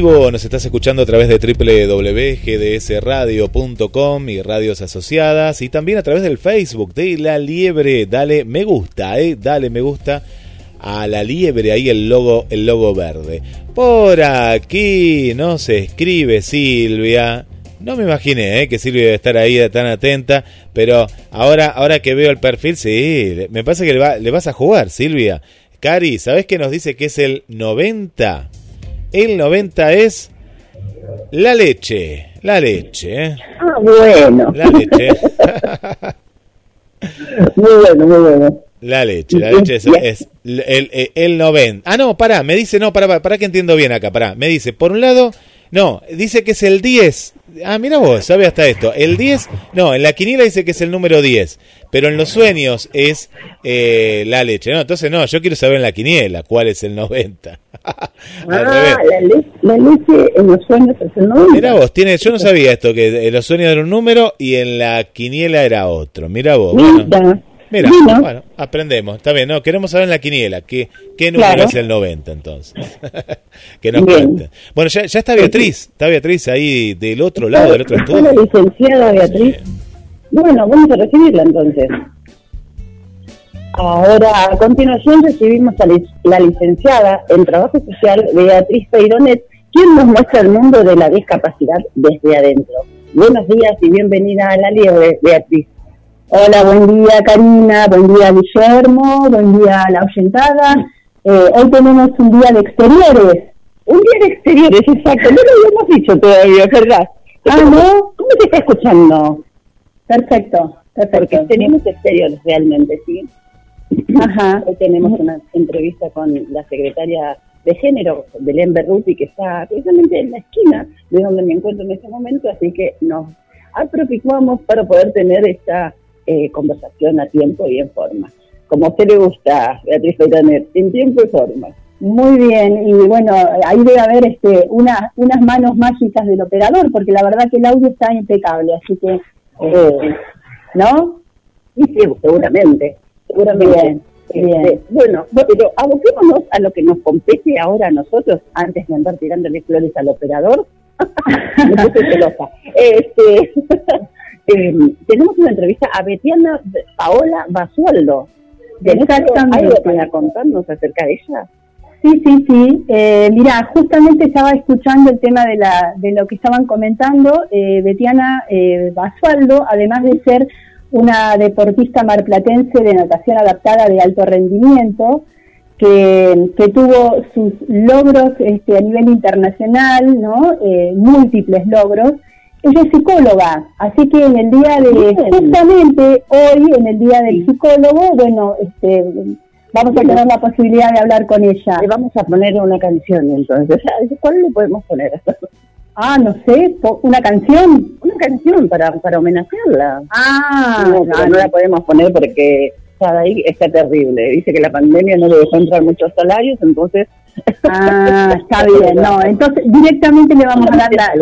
vivo, nos estás escuchando a través de www.gdsradio.com y radios asociadas y también a través del Facebook de La Liebre. Dale me gusta, eh, dale me gusta a La Liebre, ahí el logo, el logo verde. Por aquí no se escribe Silvia. No me imaginé eh, que Silvia iba a estar ahí tan atenta, pero ahora, ahora que veo el perfil, sí, me pasa que le, le vas a jugar, Silvia. Cari, ¿sabes qué nos dice que es el 90? El 90 es la leche. La leche. ¿eh? Ah, bueno. La leche. muy bueno, muy bueno. La leche, la leche es, es el, el, el, 90. Ah, no, pará, me dice, no, pará, pará que entiendo bien acá, pará. Me dice, por un lado, no, dice que es el 10. Ah, mira vos, sabe hasta esto. El 10, no, en la quiniela dice que es el número 10, pero en los sueños es eh, la leche. No, entonces no, yo quiero saber en la quiniela cuál es el 90. ah, la, le la, leche en los sueños es el 90. Mira vos, tiene, yo no sabía esto, que en los sueños era un número y en la quiniela era otro. Mira vos. Mira. Bueno. Mira, bueno, aprendemos. Está bien, ¿no? Queremos saber en la quiniela qué, qué número claro. es el 90 entonces. que nos cuenten. Bueno, ya, ya está Beatriz, está Beatriz ahí del otro lado, del otro estudio. Hola, licenciada Beatriz. Sí. Bueno, vamos a recibirla entonces. Ahora, a continuación recibimos a la licenciada en Trabajo Social Beatriz Peironet, quien nos muestra el mundo de la discapacidad desde adentro. Buenos días y bienvenida a la Liebre, Beatriz. Hola, buen día Karina, buen día Guillermo, buen día la oyentada. Eh, hoy tenemos un día de exteriores. Un día de exteriores, exacto. No lo habíamos dicho todavía, ¿verdad? Ah, ¿no? ¿Cómo te está escuchando? Perfecto, perfecto. Porque tenemos exteriores realmente, ¿sí? Ajá. Hoy tenemos una entrevista con la secretaria de género, Belén Berruti, que está precisamente en la esquina de donde me encuentro en este momento, así que nos apropicuamos para poder tener esta eh, conversación a tiempo y en forma. Como a usted le gusta, Beatriz Feitaner, en tiempo y forma. Muy bien, y bueno, ahí debe haber este, una, unas manos mágicas del operador, porque la verdad que el audio está impecable, así que, eh, ¿no? Sí, sí, seguramente, seguramente. Bien, bien. Este, bueno, pero aboquémonos a lo que nos compete ahora a nosotros, antes de andar tirándole flores al operador. Me puse celosa. Este, eh, tenemos una entrevista a Betiana Paola Basualdo. Exactamente. ¿Algo para contarnos acerca de ella? Sí, sí, sí. Eh, mira, justamente estaba escuchando el tema de, la, de lo que estaban comentando. Eh, Betiana eh, Basualdo, además de ser una deportista marplatense de natación adaptada de alto rendimiento, que, que tuvo sus logros este, a nivel internacional, ¿no? Eh, múltiples logros, ella es psicóloga, así que en el día de, Bien. justamente hoy, en el día del psicólogo, bueno, este, vamos a tener la posibilidad de hablar con ella. Le vamos a poner una canción entonces. ¿Cuál le podemos poner? Ah, no sé, una canción. Una canción para, para homenajearla. Ah, no, no, no la podemos poner porque ahí está terrible. Dice que la pandemia no le dejó entrar muchos salarios, entonces. Ah, está bien. No, entonces directamente le vamos a dar la.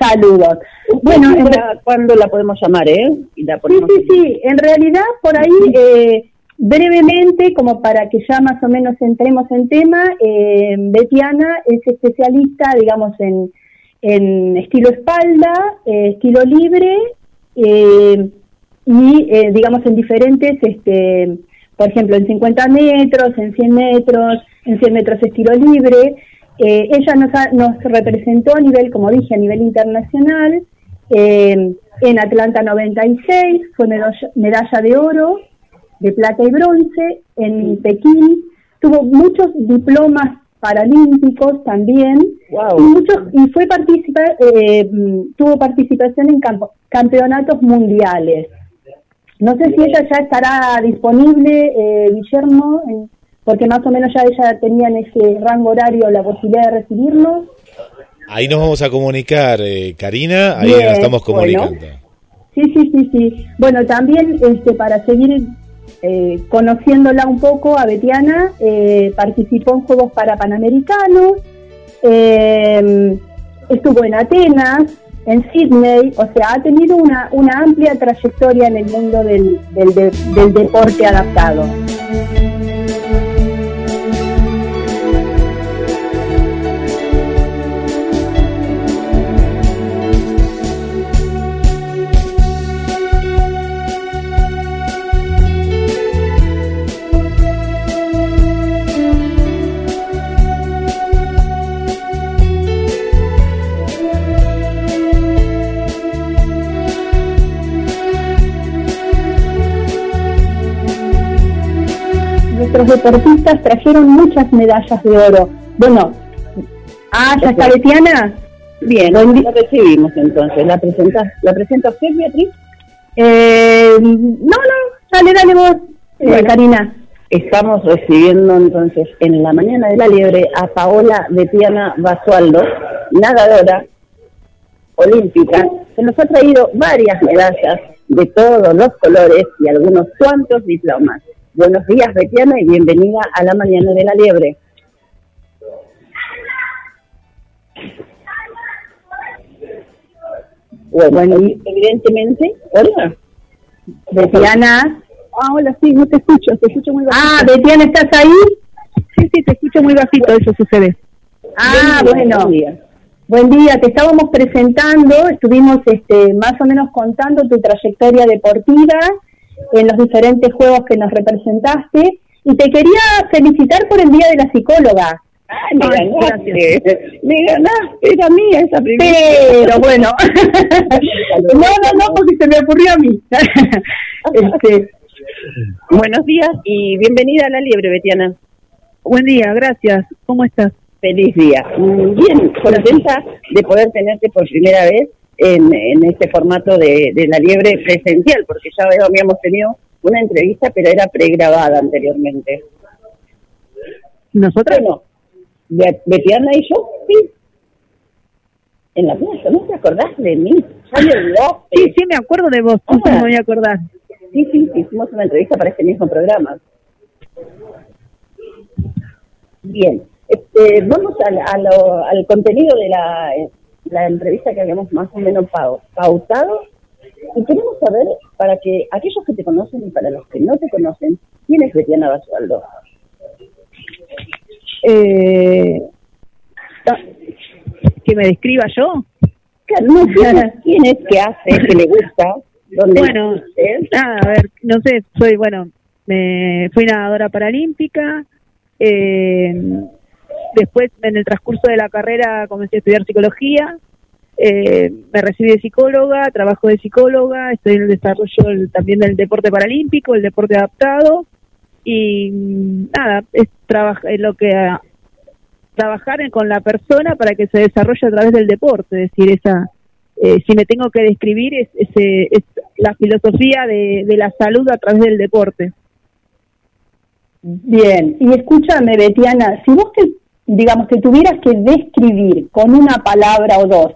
Saludos. Bueno, en ¿cuándo la podemos llamar, eh? Y la sí, sí, sí. En realidad, por ahí, eh, brevemente, como para que ya más o menos entremos en tema, eh, Betiana es especialista, digamos, en, en estilo espalda, eh, estilo libre, eh, y, eh, digamos, en diferentes, este, por ejemplo, en 50 metros, en 100 metros, en 100 metros estilo libre, eh, ella nos, ha, nos, representó a nivel, como dije, a nivel internacional. Eh, en Atlanta 96 fue medalla, medalla, de oro, de plata y bronce. En Pekín tuvo muchos diplomas paralímpicos también wow. y muchos y fue participa, eh, tuvo participación en campo, campeonatos mundiales. No sé si ella ya estará disponible, eh, Guillermo, en, porque más o menos ya ella tenía en ese rango horario la posibilidad de recibirlo. Ahí nos vamos a comunicar, eh, Karina, ahí Bien, nos estamos comunicando. Bueno. Sí, sí, sí, sí. Bueno, también este, para seguir eh, conociéndola un poco, a Betiana eh, participó en Juegos para Panamericanos, eh, estuvo en Atenas, en Sydney, o sea, ha tenido una, una amplia trayectoria en el mundo del, del, de, del deporte adaptado. Nuestros deportistas trajeron muchas medallas de oro. Bueno, ah, ya está Betiana. Bien, la recibimos entonces. ¿La presentas? ¿La presenta usted, Beatriz? Eh, no, no, dale, dale vos, eh, Karina. Estamos recibiendo entonces en la mañana de la liebre a Paola Betiana Basualdo, nadadora olímpica, que nos ha traído varias medallas de todos los colores y algunos cuantos diplomas. Buenos días, Betiana, y bienvenida a la mañana de la liebre. Bueno, evidentemente, hola. Betiana. Ah, hola, sí, no te escucho, te escucho muy bajito. Ah, Betiana, ¿estás ahí? Sí, sí, te escucho muy bajito, eso sucede. Ah, Buen día, bueno. buen día. Buen día, te estábamos presentando, estuvimos este, más o menos contando tu trayectoria deportiva en los diferentes juegos que nos representaste y te quería felicitar por el Día de la Psicóloga. Ay, me ganaste, me ganaste, era mía esa primera. Pero bueno, no, no, no, porque se me ocurrió a mí. este, Buenos días y bienvenida a la liebre, Betiana. Buen día, gracias. ¿Cómo estás? Feliz día. Mm, Bien, contenta de poder tenerte por primera vez en, en este formato de, de la liebre presencial, porque ya habíamos tenido una entrevista, pero era pregrabada anteriormente. ¿Nosotros? Bueno, Be- Betiana y yo, sí. En la plaza, ¿no te acordás de mí? Sí, sí, me acuerdo de vos, ¿cómo Ah. no me voy a acordar? Sí, sí, hicimos una entrevista para este mismo programa. Bien, este, vamos al, a lo- al contenido de la, la entrevista que habíamos más o menos pau- pautado. Y queremos saber, para que aquellos que te conocen y para los que no te conocen, ¿quién es Betiana Basualdo? Eh, ¿Que me describa yo? Claro, no, ¿quién es, qué hace, qué le gusta? ¿Dónde Bueno, nada, a ver, no sé, soy, bueno, me, fui nadadora paralímpica. Eh, después, en el transcurso de la carrera, comencé a estudiar psicología. Eh, me recibí de psicóloga, trabajo de psicóloga, estoy en el desarrollo del- también del deporte paralímpico, el deporte adaptado. Y mm, nada, es en lo que ah, trabajar en- con la persona para que se desarrolle a través del deporte, es decir, esa eh, si me tengo que describir es, es, eh, es la filosofía de, de la salud a través del deporte. Bien, y escúchame, Betiana, si vos te, digamos, te tuvieras que describir con una palabra o dos,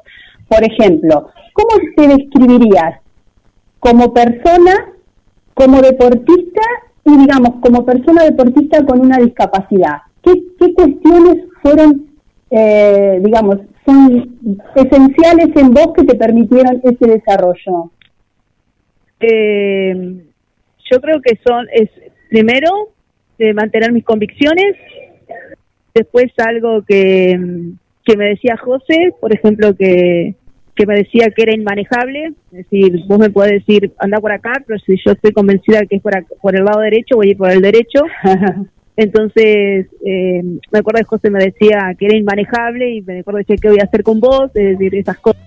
por ejemplo, ¿cómo te describirías como persona, como deportista y, digamos, como persona deportista con una discapacidad? ¿Qué, qué cuestiones fueron, eh, digamos, son esenciales en vos que te permitieron ese desarrollo? Eh, yo creo que son, es primero, de mantener mis convicciones, después algo que, que me decía José, por ejemplo, que, que me decía que era inmanejable, es decir, vos me podés decir, anda por acá, pero si yo estoy convencida que es por, por el lado derecho, voy a ir por el derecho. Entonces, eh, me acuerdo que José me decía que era inmanejable y me acuerdo que decía qué voy a hacer con vos, es decir, esas cosas.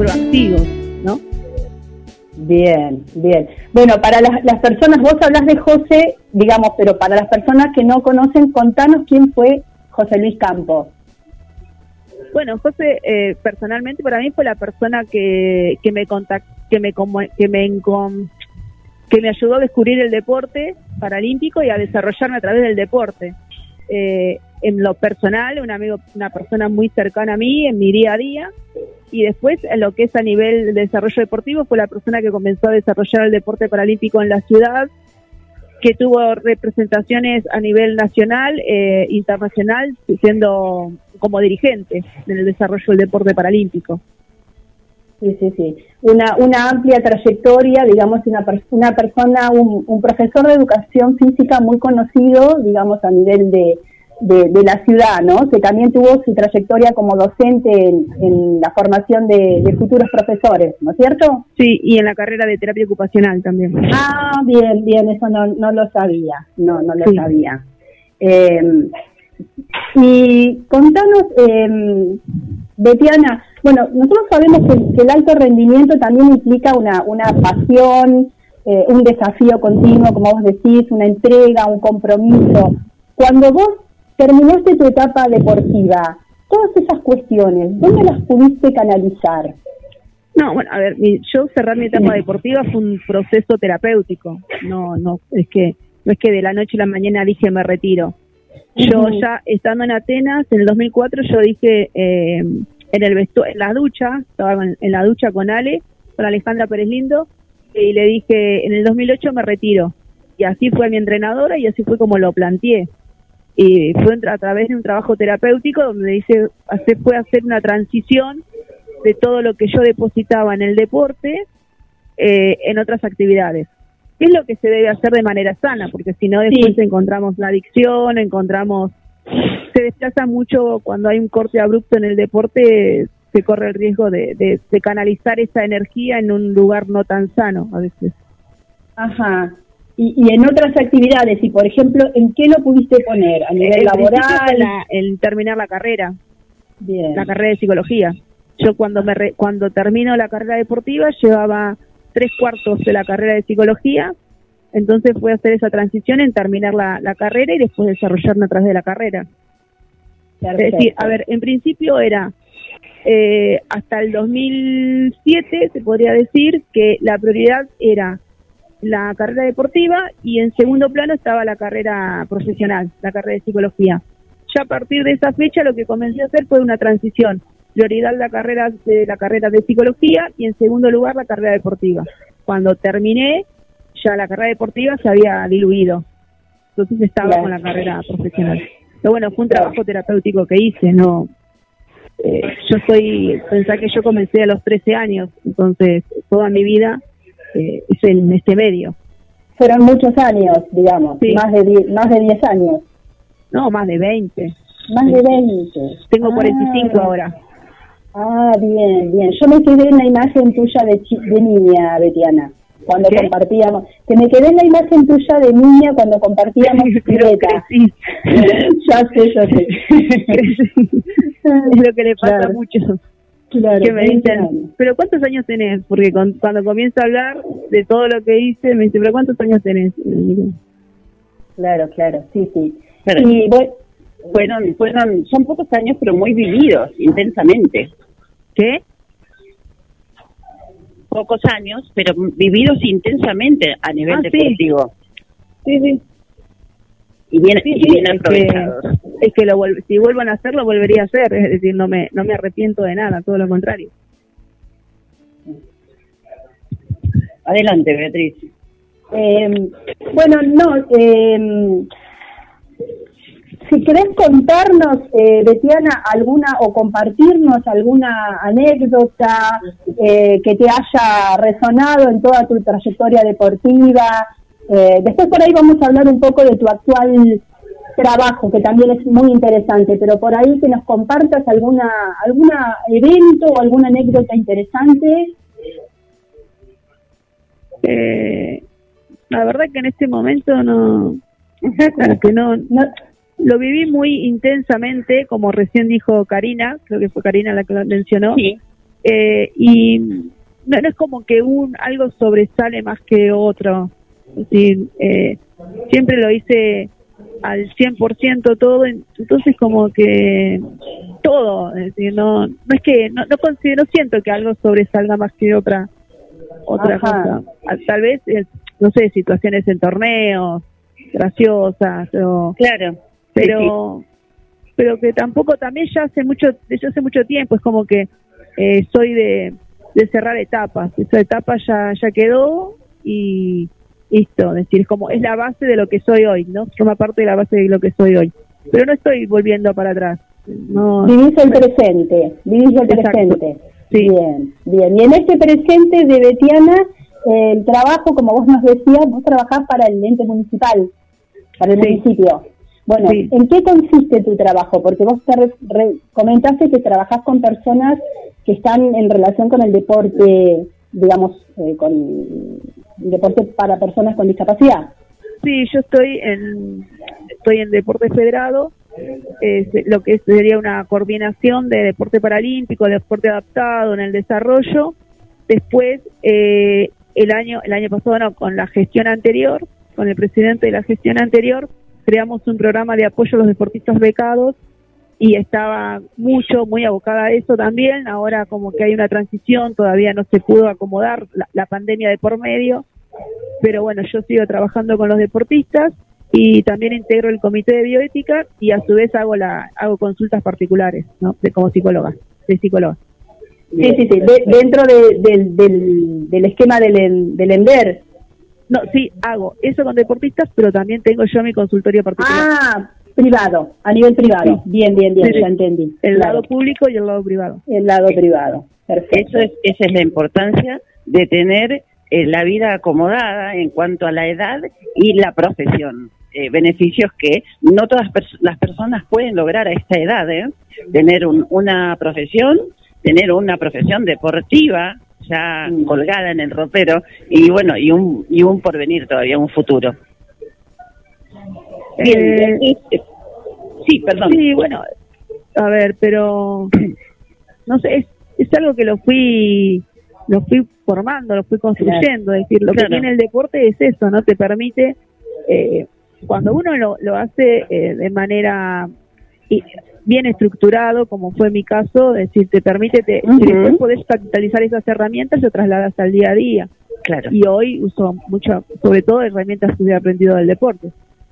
Proactivos, ¿no? Bien, bien. Bueno, para las, personas, vos hablas de José, digamos, pero para las personas que no conocen, contanos quién fue José Luis Campos. Bueno, José, eh, personalmente para mí fue la persona que, me contact, que me que me que me ayudó a descubrir el deporte paralímpico y a desarrollarme a través del deporte. Eh, en lo personal, un amigo, una persona muy cercana a mí en mi día a día. Y después, en lo que es a nivel de desarrollo deportivo, fue la persona que comenzó a desarrollar el deporte paralímpico en la ciudad, que tuvo representaciones a nivel nacional, eh, internacional, siendo como dirigente en el desarrollo del deporte paralímpico. Sí, sí, sí. Una, una amplia trayectoria, digamos, una, una persona, un, un profesor de educación física muy conocido, digamos, a nivel de, de, de la ciudad, ¿no? Que también tuvo su trayectoria como docente en, en la formación de, de futuros profesores, ¿no es cierto? Sí, y en la carrera de terapia ocupacional también. Ah, bien, bien, eso no, no lo sabía, no, no lo Sí. sabía. Eh, Y contanos, eh, Betiana, bueno, nosotros sabemos que, que el alto rendimiento también implica una, una pasión, eh, un desafío continuo, como vos decís, una entrega, un compromiso. Cuando vos terminaste tu etapa deportiva, todas esas cuestiones, ¿dónde las pudiste canalizar? No, bueno, a ver, yo cerrar mi etapa deportiva fue un proceso terapéutico. No, no, es que no es que de la noche a la mañana dije me retiro. Yo ya estando en Atenas, en el 2004, yo dije eh, en el vestu en la ducha, estaba en, en la ducha con Ale, con Alejandra Pérez Lindo, y le dije en el 2008 me retiro. Y así fue mi entrenadora y así fue como lo planteé. Y fue a través de un trabajo terapéutico donde dice, hacer, fue hacer una transición de todo lo que yo depositaba en el deporte eh, en otras actividades. ¿Qué es lo que se debe hacer de manera sana? Porque si no, después encontramos la adicción, encontramos. Se desplaza mucho cuando hay un corte abrupto en el deporte, se corre el riesgo de, de- de canalizar esa energía en un lugar no tan sano a veces. Ajá. Y, y en otras actividades, y por ejemplo, ¿en qué lo pudiste poner? ¿A nivel El laboral? la- el terminar la carrera, Bien. la carrera de psicología. Yo cuando me re- cuando termino la carrera deportiva llevaba tres cuartos de la carrera de psicología, entonces fue hacer esa transición en terminar la, la carrera y después desarrollarme a través de la carrera. Es decir, a ver, en principio era eh, hasta el 2007 se podría decir que la prioridad era la carrera deportiva y en segundo plano estaba la carrera profesional, la carrera de psicología. Ya a partir de esa fecha lo que comencé a hacer fue una transición, prioridad la carrera de la carrera de psicología y en segundo lugar la carrera deportiva. Cuando terminé ya la carrera deportiva se había diluido, entonces estaba con la carrera profesional. Pero bueno, fue un trabajo terapéutico que hice, no. Eh, yo soy, pensá que yo comencé a los 13 años, entonces toda mi vida eh, es en este medio. Fueron muchos años, digamos, Sí. más de más de 10 años. No, más de 20. Más de 20. Tengo Ah. 45 ahora. Ah, bien, bien. Yo me quedé en la imagen tuya de, chi- de niña, Betiana, cuando ¿Qué? compartíamos. Que me quedé en la imagen tuya de niña cuando compartíamos bicicleta. crecí. ya sé, ya sé. es lo que le pasa Claro. a muchos. Claro, que me 20 dicen, años. pero ¿cuántos años tenés? Porque con- cuando comienzo a hablar de todo lo que hice, me dice, pero ¿cuántos años tenés? Claro, claro, sí, sí. Pero- Y Fueron, fueron, son pocos años, pero muy vividos, intensamente. ¿Qué? Pocos años, pero vividos intensamente a nivel Ah, sí. deportivo. Sí, sí. Y bien, Sí, y sí, bien es que, aprovechados. es que lo si vuelvan a hacer, lo volvería a hacer. Es decir, no me, no me arrepiento de nada, todo lo contrario. Adelante, Beatriz. Eh, bueno, no, eh, si querés contarnos, eh, Betiana, alguna o compartirnos alguna anécdota eh, que te haya resonado en toda tu trayectoria deportiva. Eh, después por ahí vamos a hablar un poco de tu actual trabajo, que también es muy interesante, pero por ahí que nos compartas alguna alguna evento o alguna anécdota interesante. Eh, la verdad que en este momento no, que no, lo viví muy intensamente, como recién dijo Karina, creo que fue Karina la que lo mencionó, Eh, y no, no es como que un algo sobresale más que otro, decir, eh, siempre lo hice al 100% todo, en- entonces como que todo, es decir, no, no es que, no, no considero, siento que algo sobresalga más que otra otra Ajá. cosa. Ah, Tal vez, no sé, situaciones en torneos graciosas o Claro. pero pero que tampoco también ya hace mucho ya hace mucho tiempo es como que eh, soy de, de cerrar etapas esa etapa ya ya quedó y listo es decir es como es la base de lo que soy hoy no forma parte de la base de lo que soy hoy pero no estoy volviendo para atrás no Vivís el presente, vivís el Exacto. presente. Bien, bien. Y en este presente de Betiana, eh, el trabajo, como vos nos decías, vos trabajás para el ente municipal, para el Sí. municipio. Bueno, Sí. ¿en qué consiste tu trabajo? Porque vos te re- re- comentaste que trabajás con personas que están en relación con el deporte, digamos, eh, con deporte para personas con discapacidad. Sí, yo estoy en estoy en deporte federado lo que sería una coordinación de deporte paralímpico, de deporte adaptado en el desarrollo. Después, eh, el año el año pasado, no, con la gestión anterior, con el presidente de la gestión anterior, creamos un programa de apoyo a los deportistas becados y estaba mucho, muy abocada a eso también. Ahora como que hay una transición, todavía no se pudo acomodar la, la pandemia de por medio, pero bueno, yo sigo trabajando con los deportistas y también integro el comité de bioética y a su vez hago la hago consultas particulares, ¿no? De como psicóloga, de psicóloga. Sí, sí, sí, de- dentro de- del, del, del esquema del, del ENDER. No, sí, hago eso con deportistas, pero también tengo yo mi consultorio particular. Ah, privado, a nivel privado. Bien, bien, bien, Sí, ya entendí. el Claro, lado público y el lado privado. el lado privado. Perfecto. Eso es, esa es la importancia de tener eh, la vida acomodada en cuanto a la edad y la profesión. Eh, beneficios que no todas pers- las personas pueden lograr a esta edad, ¿eh? tener un- una profesión, tener una profesión deportiva ya colgada en el ropero y bueno y un y un porvenir todavía un futuro. Bien, Eh, eh, sí, perdón. Sí, bueno, a ver, pero no sé, es, es algo que lo fui lo fui formando, lo fui construyendo, es decir, lo Claro. que tiene el deporte es eso, no te permite eh, cuando uno lo, lo hace eh, de manera y- bien estructurado, como fue mi caso, es decir, te permite, te, Ujú. después podés capitalizar esas herramientas y lo trasladas al día a día. Claro. Y hoy uso mucho, sobre todo herramientas que he aprendido del deporte.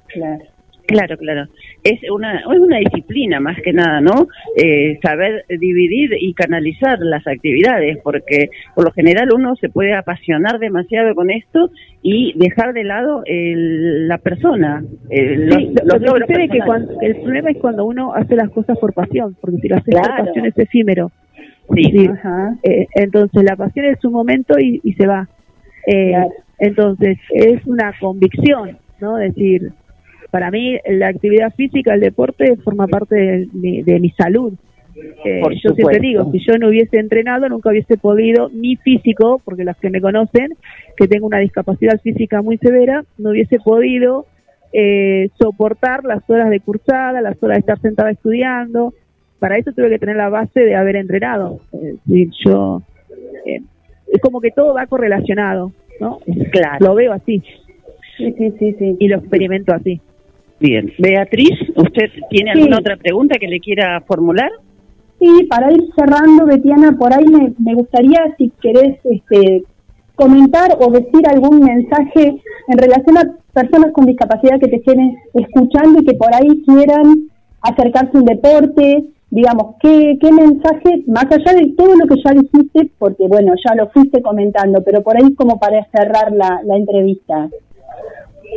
Claro. Claro, claro. Es una, es una disciplina más que nada, ¿no? Eh, saber dividir y canalizar las actividades, porque por lo general uno se puede apasionar demasiado con esto y dejar de lado el- la persona. los, Sí, lo, los lo que es que cuando, el problema es cuando uno hace las cosas por pasión, porque si lo haces Claro. por pasión es efímero. Sí. Ajá. eh, entonces la pasión es un momento y, y se va. Eh, Claro. Entonces es una convicción, ¿no? Decir, para mí la actividad física, el deporte forma parte de mi, de mi salud. Eh, yo siempre digo, si yo no hubiese entrenado, nunca hubiese podido, mi físico, porque las que me conocen, que tengo una discapacidad física muy severa, no hubiese podido eh, soportar las horas de cursada, las horas de estar sentada estudiando. Para eso tuve que tener la base de haber entrenado. Yo, eh, es como que todo va correlacionado, ¿no? Claro. Lo veo así Sí, sí, sí, sí. y lo experimento así. Bien. Beatriz, ¿usted tiene Sí. alguna otra pregunta que le quiera formular? Sí, para ir cerrando, Betiana, por ahí me, me gustaría, si querés, este, comentar o decir algún mensaje en relación a personas con discapacidad que te estén escuchando y que por ahí quieran acercarse a un deporte, digamos, ¿qué, qué mensaje, más allá de todo lo que ya dijiste, porque bueno, ya lo fuiste comentando, pero por ahí como para cerrar la, la entrevista.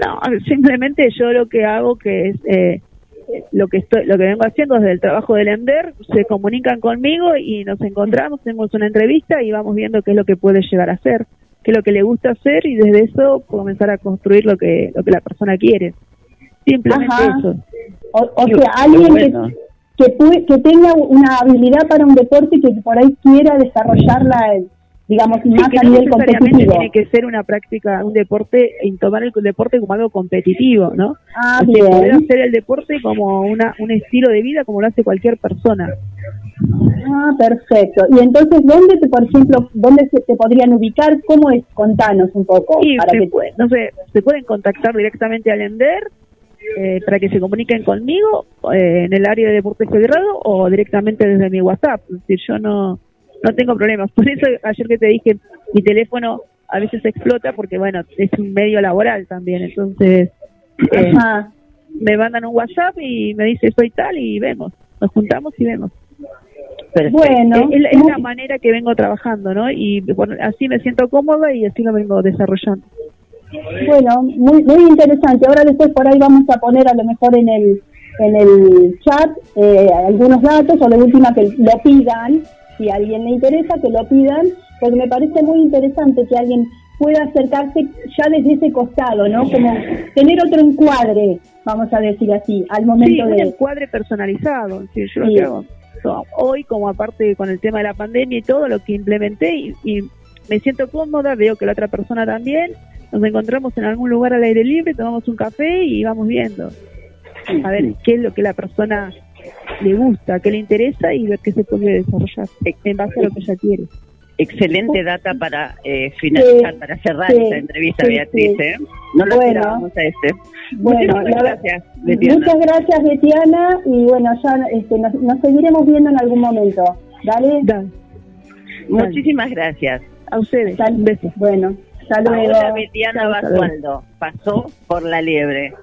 No, simplemente yo lo que hago que es eh, lo que estoy, lo que vengo haciendo desde el trabajo del ENDER, se comunican conmigo y nos encontramos, tenemos una entrevista y vamos viendo qué es lo que puede llegar a hacer, qué es lo que le gusta hacer y desde eso comenzar a construir lo que lo que la persona quiere. Simplemente Ajá. eso. O, o sea, alguien bueno. que, que, pu- que tenga una habilidad para un deporte y que por ahí quiera desarrollarla, digamos, Sí, más que a no nivel competitivo. tiene que ser una práctica, un deporte, y tomar el deporte como algo competitivo, ¿no? Ah, Es decir, poder hacer el deporte como una, un estilo de vida como lo hace cualquier persona. Ah, perfecto. Y entonces, ¿dónde, te, por ejemplo, dónde se te podrían ubicar? ¿Cómo es? Contanos un poco. Para se, que puede- no sé, se pueden contactar directamente al ENDER eh, para que se comuniquen conmigo eh, en el área de deporte federado o directamente desde mi WhatsApp. Es decir, yo no, no tengo problemas. Por eso ayer que te dije, mi teléfono a veces explota porque, bueno, es un medio laboral también. Entonces, eh, me mandan un WhatsApp y me dice soy tal y vemos. Nos juntamos y vemos. Bueno, es, es la- es la manera que vengo trabajando, ¿no? Y bueno, así me siento cómoda y así lo vengo desarrollando. Bueno, muy, muy interesante. Ahora después por ahí vamos a poner a lo mejor en el en el chat eh, algunos datos o de última que lo pidan, si a alguien le interesa que lo pidan, porque me parece muy interesante que alguien pueda acercarse ya desde ese costado, ¿no? Como tener otro encuadre, vamos a decir así, al Sí, momento un de... encuadre personalizado. Sí, yo Sí. lo que hago. So, hoy, como aparte con el tema de la pandemia y todo lo que implementé, y, y me siento cómoda, veo que la otra persona también, nos encontramos en algún lugar al aire libre, tomamos un café y vamos viendo. a ver qué es lo que la persona le gusta, qué le interesa y ver qué se puede desarrollar en base a lo que ella quiere. Excelente data para eh, finalizar, Sí, para cerrar sí, esta entrevista, sí, Beatriz. ¿eh? No lo Bueno. esperábamos a este. Bueno, la- gracias, Betiana. Muchas gracias, Betiana, y bueno, ya este, nos, nos seguiremos viendo en algún momento. ¿Dale? Muchísimas gracias. A ustedes. Un beso. Bueno, hasta. Ahora Betiana hasta. Basualdo pasó por la liebre.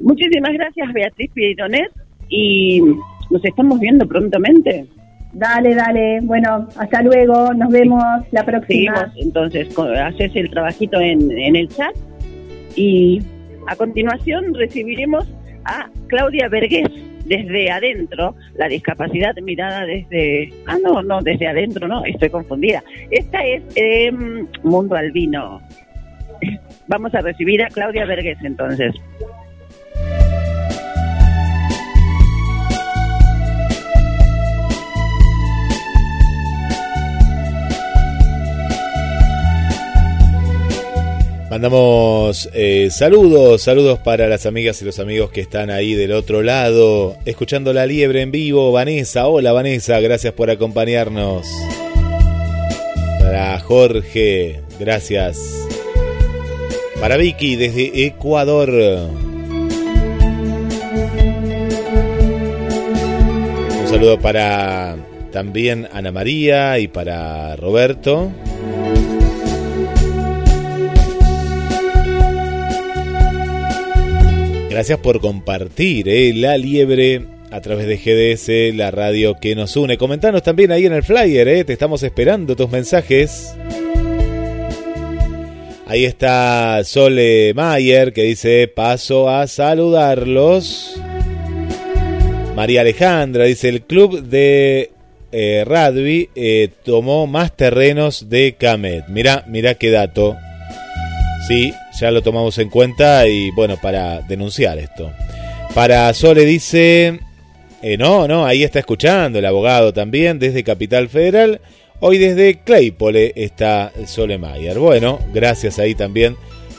Muchísimas gracias, Beatriz Pironet, y nos estamos viendo prontamente. Dale, dale. Bueno, hasta luego. Nos vemos la próxima. Seguimos, entonces, haces el trabajito en, en el chat y a continuación recibiremos a Claudia Vergés desde adentro, la discapacidad mirada desde... Ah, no, no, desde adentro, no, estoy confundida. Esta es em, Mundo Albino. Vamos a recibir a Claudia Vergés entonces. Mandamos eh, saludos, saludos para las amigas y los amigos que están ahí del otro lado, escuchando la liebre en vivo. Vanessa, hola Vanessa, gracias por acompañarnos. Para Jorge, gracias. Para Vicky desde Ecuador. Un saludo para también Ana María y para Roberto. Gracias por compartir eh, la liebre a través de GDS, la radio que nos une. Comentanos también ahí en el flyer, eh, te estamos esperando tus mensajes. Ahí está Sole Mayer que dice paso a saludarlos. María Alejandra dice el club de eh, rugby eh, tomó más terrenos de Camet. Mirá, mirá qué dato. Sí, ya lo tomamos en cuenta y bueno, para denunciar esto. Para Sole dice, eh, no, no, ahí está escuchando el abogado también desde Capital Federal. Hoy desde Claypole está Sole Mayer. Bueno, gracias ahí también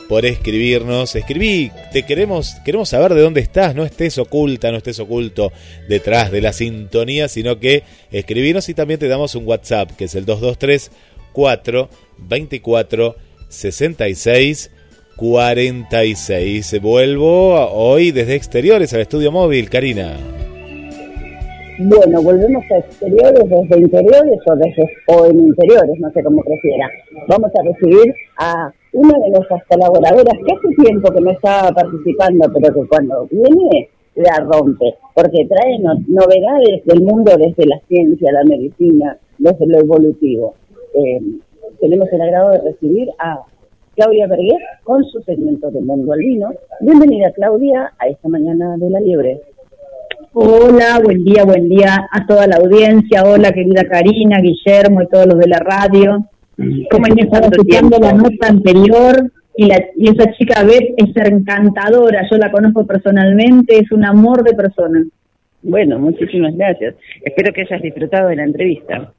por escribirnos. Escribí, te queremos, queremos saber de dónde estás, no estés oculta, no estés oculto detrás de la sintonía, sino que escribirnos y también te damos un WhatsApp que es el 223 4 24 66 46. Vuelvo hoy desde exteriores al estudio móvil, Karina. Bueno, volvemos a exteriores, desde interiores o, desde, o en interiores, no sé cómo prefiera. Vamos a recibir a una de nuestras colaboradoras que hace tiempo que no estaba participando, pero que cuando viene la rompe, porque trae no- novedades del mundo desde la ciencia, la medicina, desde lo evolutivo. Eh, tenemos el agrado de recibir a Claudia Berguer con su segmento de Mundo Albino. Bienvenida Claudia a esta mañana de la liebre. Hola, buen día, buen día a toda la audiencia. Hola, querida Karina, Guillermo y todos los de la radio. Como han estado escuchando la nota anterior y, la, y esa chica Beth es encantadora. Yo la conozco personalmente, es un amor de persona. Bueno, muchísimas gracias. Espero que hayas disfrutado de la entrevista.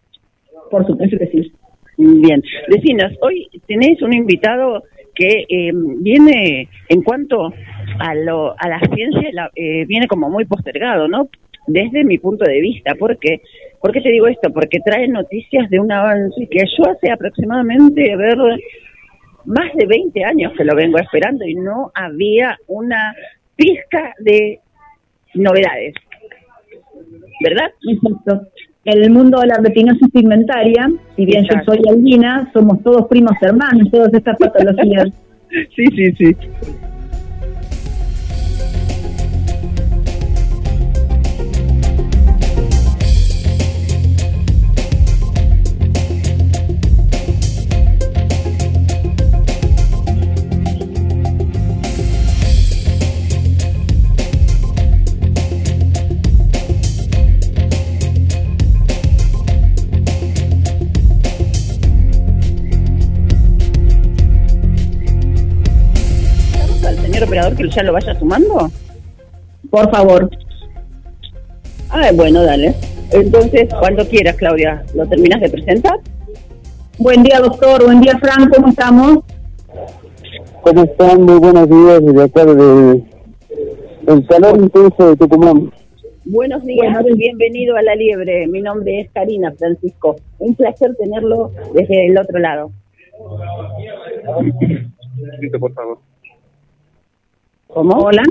Por supuesto que sí. Bien. Decinos, hoy tenés un invitado que eh, viene en cuanto a, lo, a la ciencia, la- eh, viene como muy postergado, ¿no? Desde mi punto de vista. ¿Por qué? ¿Por qué te digo esto? Porque trae noticias de un avance que yo hace aproximadamente, a ver, más de 20 años que lo vengo esperando y no había una pizca de novedades. ¿Verdad? Exacto. El mundo de la retinosis pigmentaria, si bien Exacto. yo soy albina, somos todos primos hermanos, todas estas patologías. sí, sí, sí. Operador que ya lo vaya sumando? Por favor. Ah, bueno, dale. Entonces, cuando quieras, Claudia, ¿lo terminas de presentar? Buen día, doctor. Buen día, Fran. ¿Cómo estamos? ¿Cómo están? Muy buenos días desde acá de, El calor intenso de Tucumán. Buenos días, bienvenido a La Liebre. Mi nombre es Karina Francisco. Un placer tenerlo desde el otro lado. Por favor. ¿Cómo? Hola.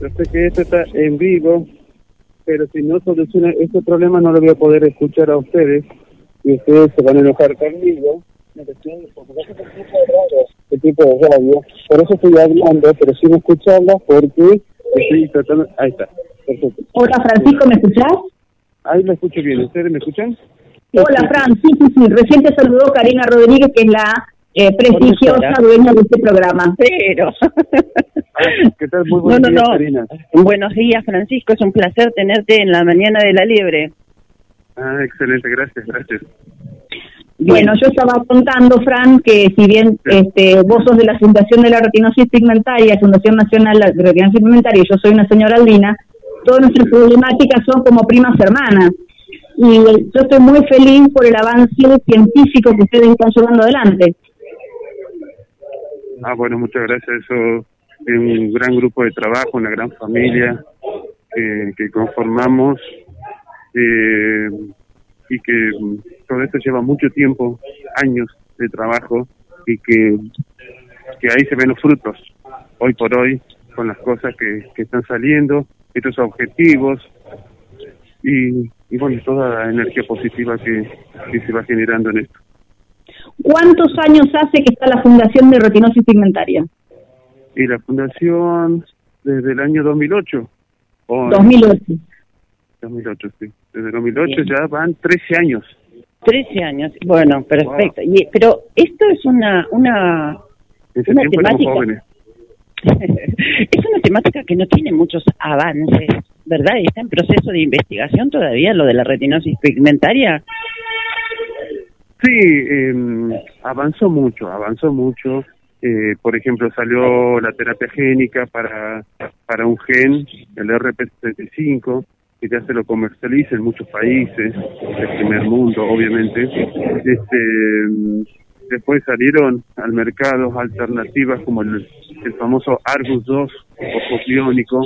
Yo sé que esto está en vivo, pero si no soluciona este problema no lo voy a poder escuchar a ustedes y ustedes se van a enojar conmigo. Este tipo de radio. Por eso estoy hablando, pero sin escucharla porque estoy tratando... Ahí está. Perfecto. Hola Francisco, ¿me escuchás? Ahí me escucho bien. ¿Ustedes me escuchan? Hola Fran, sí, sí, sí. Recién te saludó Karina Rodríguez, que es la eh, prestigiosa dueña de este programa. Pero. ¿Qué tal? Muy No, buenos no, días, no. Karina. Buenos días, Francisco. Es un placer tenerte en la mañana de La Liebre. Ah, excelente, gracias, gracias. Bueno, yo estaba contando, Fran, que si bien este, vos sos de la Fundación de la Retinosis Pigmentaria, Fundación Nacional de Retinosis Pigmentaria, y yo soy una señora aldina, todas nuestras problemáticas son como primas hermanas. Y yo estoy muy feliz por el avance científico que ustedes están llevando adelante. Ah, bueno, muchas gracias. Eso es un gran grupo de trabajo, una gran familia que, que conformamos eh, y que todo esto lleva mucho tiempo, años de trabajo y que, ahí se ven los frutos, hoy por hoy, con las cosas que, están saliendo, estos objetivos y, y bueno, toda la energía positiva que se va generando en esto. ¿Cuántos años hace que está la Fundación de Retinosis Pigmentaria? Y la fundación desde el año 2008. o- 2008. 2008, sí. Desde 2008 ya van 13 años. 13 años. Bueno, perfecto. Y, pero esto es una, una, ese una temática. jóvenes. es una temática que no tiene muchos avances, ¿verdad? Está en proceso de investigación todavía lo de la retinosis pigmentaria. Sí, eh, avanzó mucho, avanzó mucho. Eh, por ejemplo, salió la terapia génica para, para un gen, el RP75, que ya se lo comercializa en muchos países del primer mundo, obviamente. Este, después salieron al mercado alternativas como el, el famoso Argus 2, ojo biónico,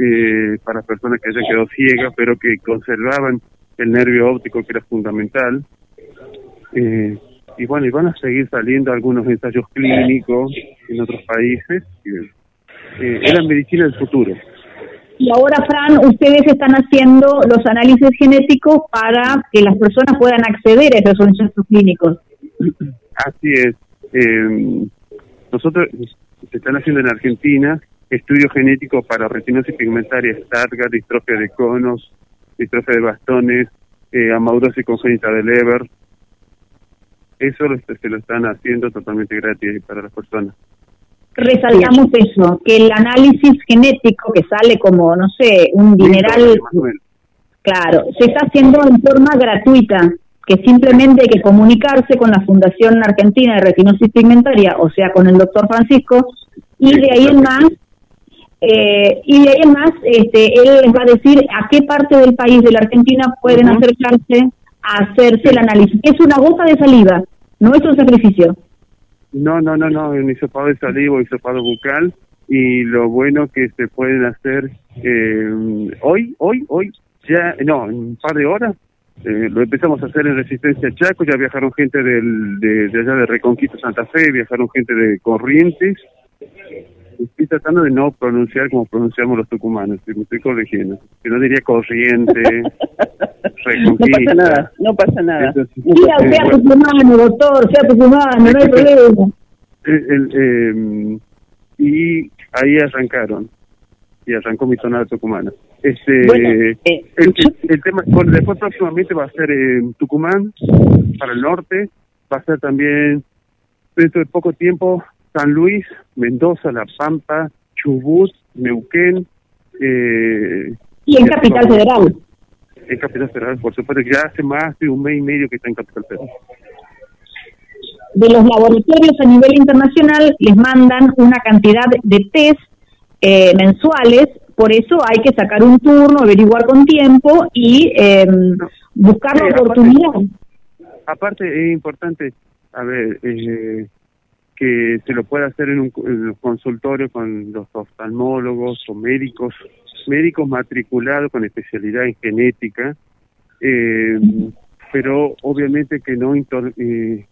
eh, para personas que ya quedó ciega, pero que conservaban el nervio óptico que era fundamental. Eh, y bueno, y van a seguir saliendo algunos ensayos clínicos en otros países. Eh, es la medicina del futuro. Y ahora, Fran, ustedes están haciendo los análisis genéticos para que las personas puedan acceder a esos ensayos clínicos. Así es. Eh, nosotros se están haciendo en Argentina estudios genéticos para retinosis pigmentaria, Stargardt, distrofia de conos, distrofia de bastones, eh, amaurosis congénita de Leber. Eso lo, se lo están haciendo totalmente gratis para las personas. Resaltamos eso, que el análisis genético que sale como, no sé, un dineral, claro, se está haciendo en forma gratuita, que simplemente hay que comunicarse con la Fundación Argentina de Retinosis Pigmentaria, o sea, con el doctor Francisco, y de ahí en más, eh, y de ahí en más, este, él les va a decir a qué parte del país de la Argentina pueden acercarse hacerse el análisis. Es una gota de saliva, no es un sacrificio. No, no, no, no, un hisopado de saliva hisopado bucal y lo bueno que se pueden hacer eh, hoy, hoy, hoy, ya, no, en un par de horas, eh, lo empezamos a hacer en Resistencia Chaco, ya viajaron gente de, de allá de Reconquista Santa Fe, viajaron gente de Corrientes. Estoy tratando de no pronunciar como pronunciamos los tucumanos, me estoy corrigiendo. Que no diría Corriente, Reconquista. No pasa nada, no pasa nada. Diga eh, sea tucumano, doctor, sea tucumano, no hay problema. El- el, eh, y ahí arrancaron y arrancó mi tonada tucumana este Bueno, eh, el, tema bueno, después próximamente va a ser en Tucumán para el norte va a ser también dentro de poco tiempo San Luis Mendoza La Pampa Chubut Neuquén eh, Y en Capital Federal. en Capital Federal por supuesto ya hace más de un mes y medio que está en Capital Federal De los laboratorios a nivel internacional les mandan una cantidad de test eh, mensuales, por eso hay que sacar un turno, averiguar con tiempo y eh, buscar la Eh, aparte- oportunidad. aparte es importante a ver eh, que se lo puede hacer en un, en un consultorio con los oftalmólogos o médicos, médicos matriculados con especialidad en genética, eh, pero obviamente que no, inter- eh,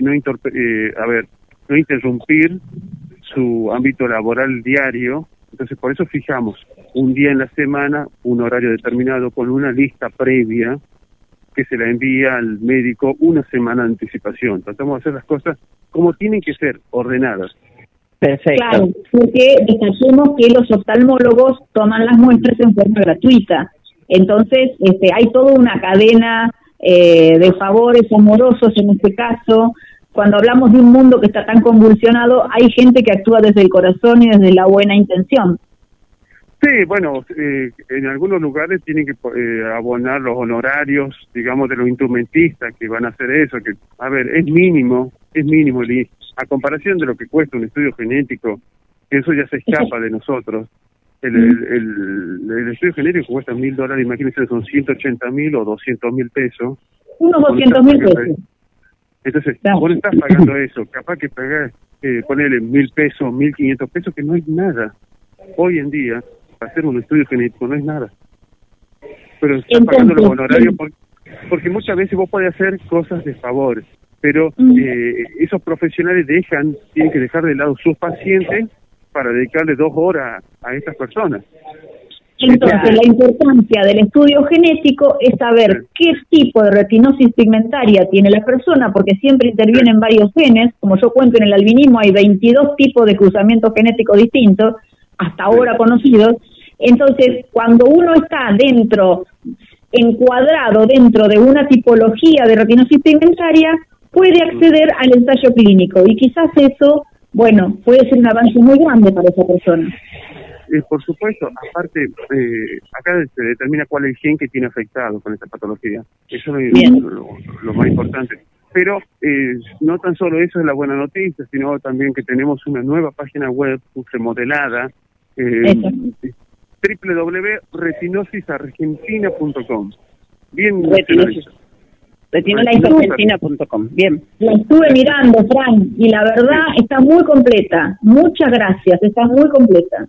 no interpe- eh, a ver, no interrumpir su ámbito laboral diario. Entonces, por eso fijamos un día en la semana, un horario determinado, con una lista previa que se la envía al médico una semana de anticipación. Tratamos de hacer las cosas como tienen que ser, ordenadas. Perfecto. Claro, porque destacemos que los oftalmólogos toman las muestras en forma gratuita. Entonces, este, hay toda una cadena eh, de favores amorosos en este caso. Cuando hablamos de un mundo que está tan convulsionado, hay gente que actúa desde el corazón y desde la buena intención. Sí, bueno, eh, en algunos lugares tienen que eh, abonar los honorarios, digamos, de los instrumentistas que van a hacer eso, que, a ver, es mínimo, es mínimo, a comparación de lo que cuesta un estudio genético, que eso ya se escapa de nosotros. El, el, el- el estudio genético cuesta mil dólares, imagínense, son 180 mil o 200 mil pesos. Unos Vos 200 mil pesos. Entonces, vos no estás pagando eso, capaz que pagar, eh, ponerle mil pesos, mil quinientos pesos, que no es nada. Hoy en día, hacer un estudio genético no es nada. Pero estás pagando los honorarios por- porque muchas veces vos podés hacer cosas de favor, pero eh, esos profesionales dejan, tienen que dejar de lado sus pacientes para dedicarle dos horas a estas personas. Entonces, la importancia del estudio genético es saber qué tipo de retinosis pigmentaria tiene la persona, porque siempre intervienen varios genes. Como yo cuento en el albinismo, hay 22 tipos de cruzamientos genéticos distintos, hasta ahora conocidos. Entonces, cuando uno está dentro, encuadrado dentro de una tipología de retinosis pigmentaria, puede acceder al ensayo clínico. Y quizás eso, bueno, puede ser un avance muy grande para esa persona. Eh, por supuesto, aparte, eh, acá se determina cuál es el gen que tiene afectado con esta patología. Eso es lo, lo- lo más importante. Pero eh, no tan solo eso es la buena noticia, sino también que tenemos una nueva página web remodelada, www.retinosisargentina.com. Bien, Retinosis. Bien. La estuve mirando, Fran, y la verdad está muy completa. Muchas gracias, está muy completa.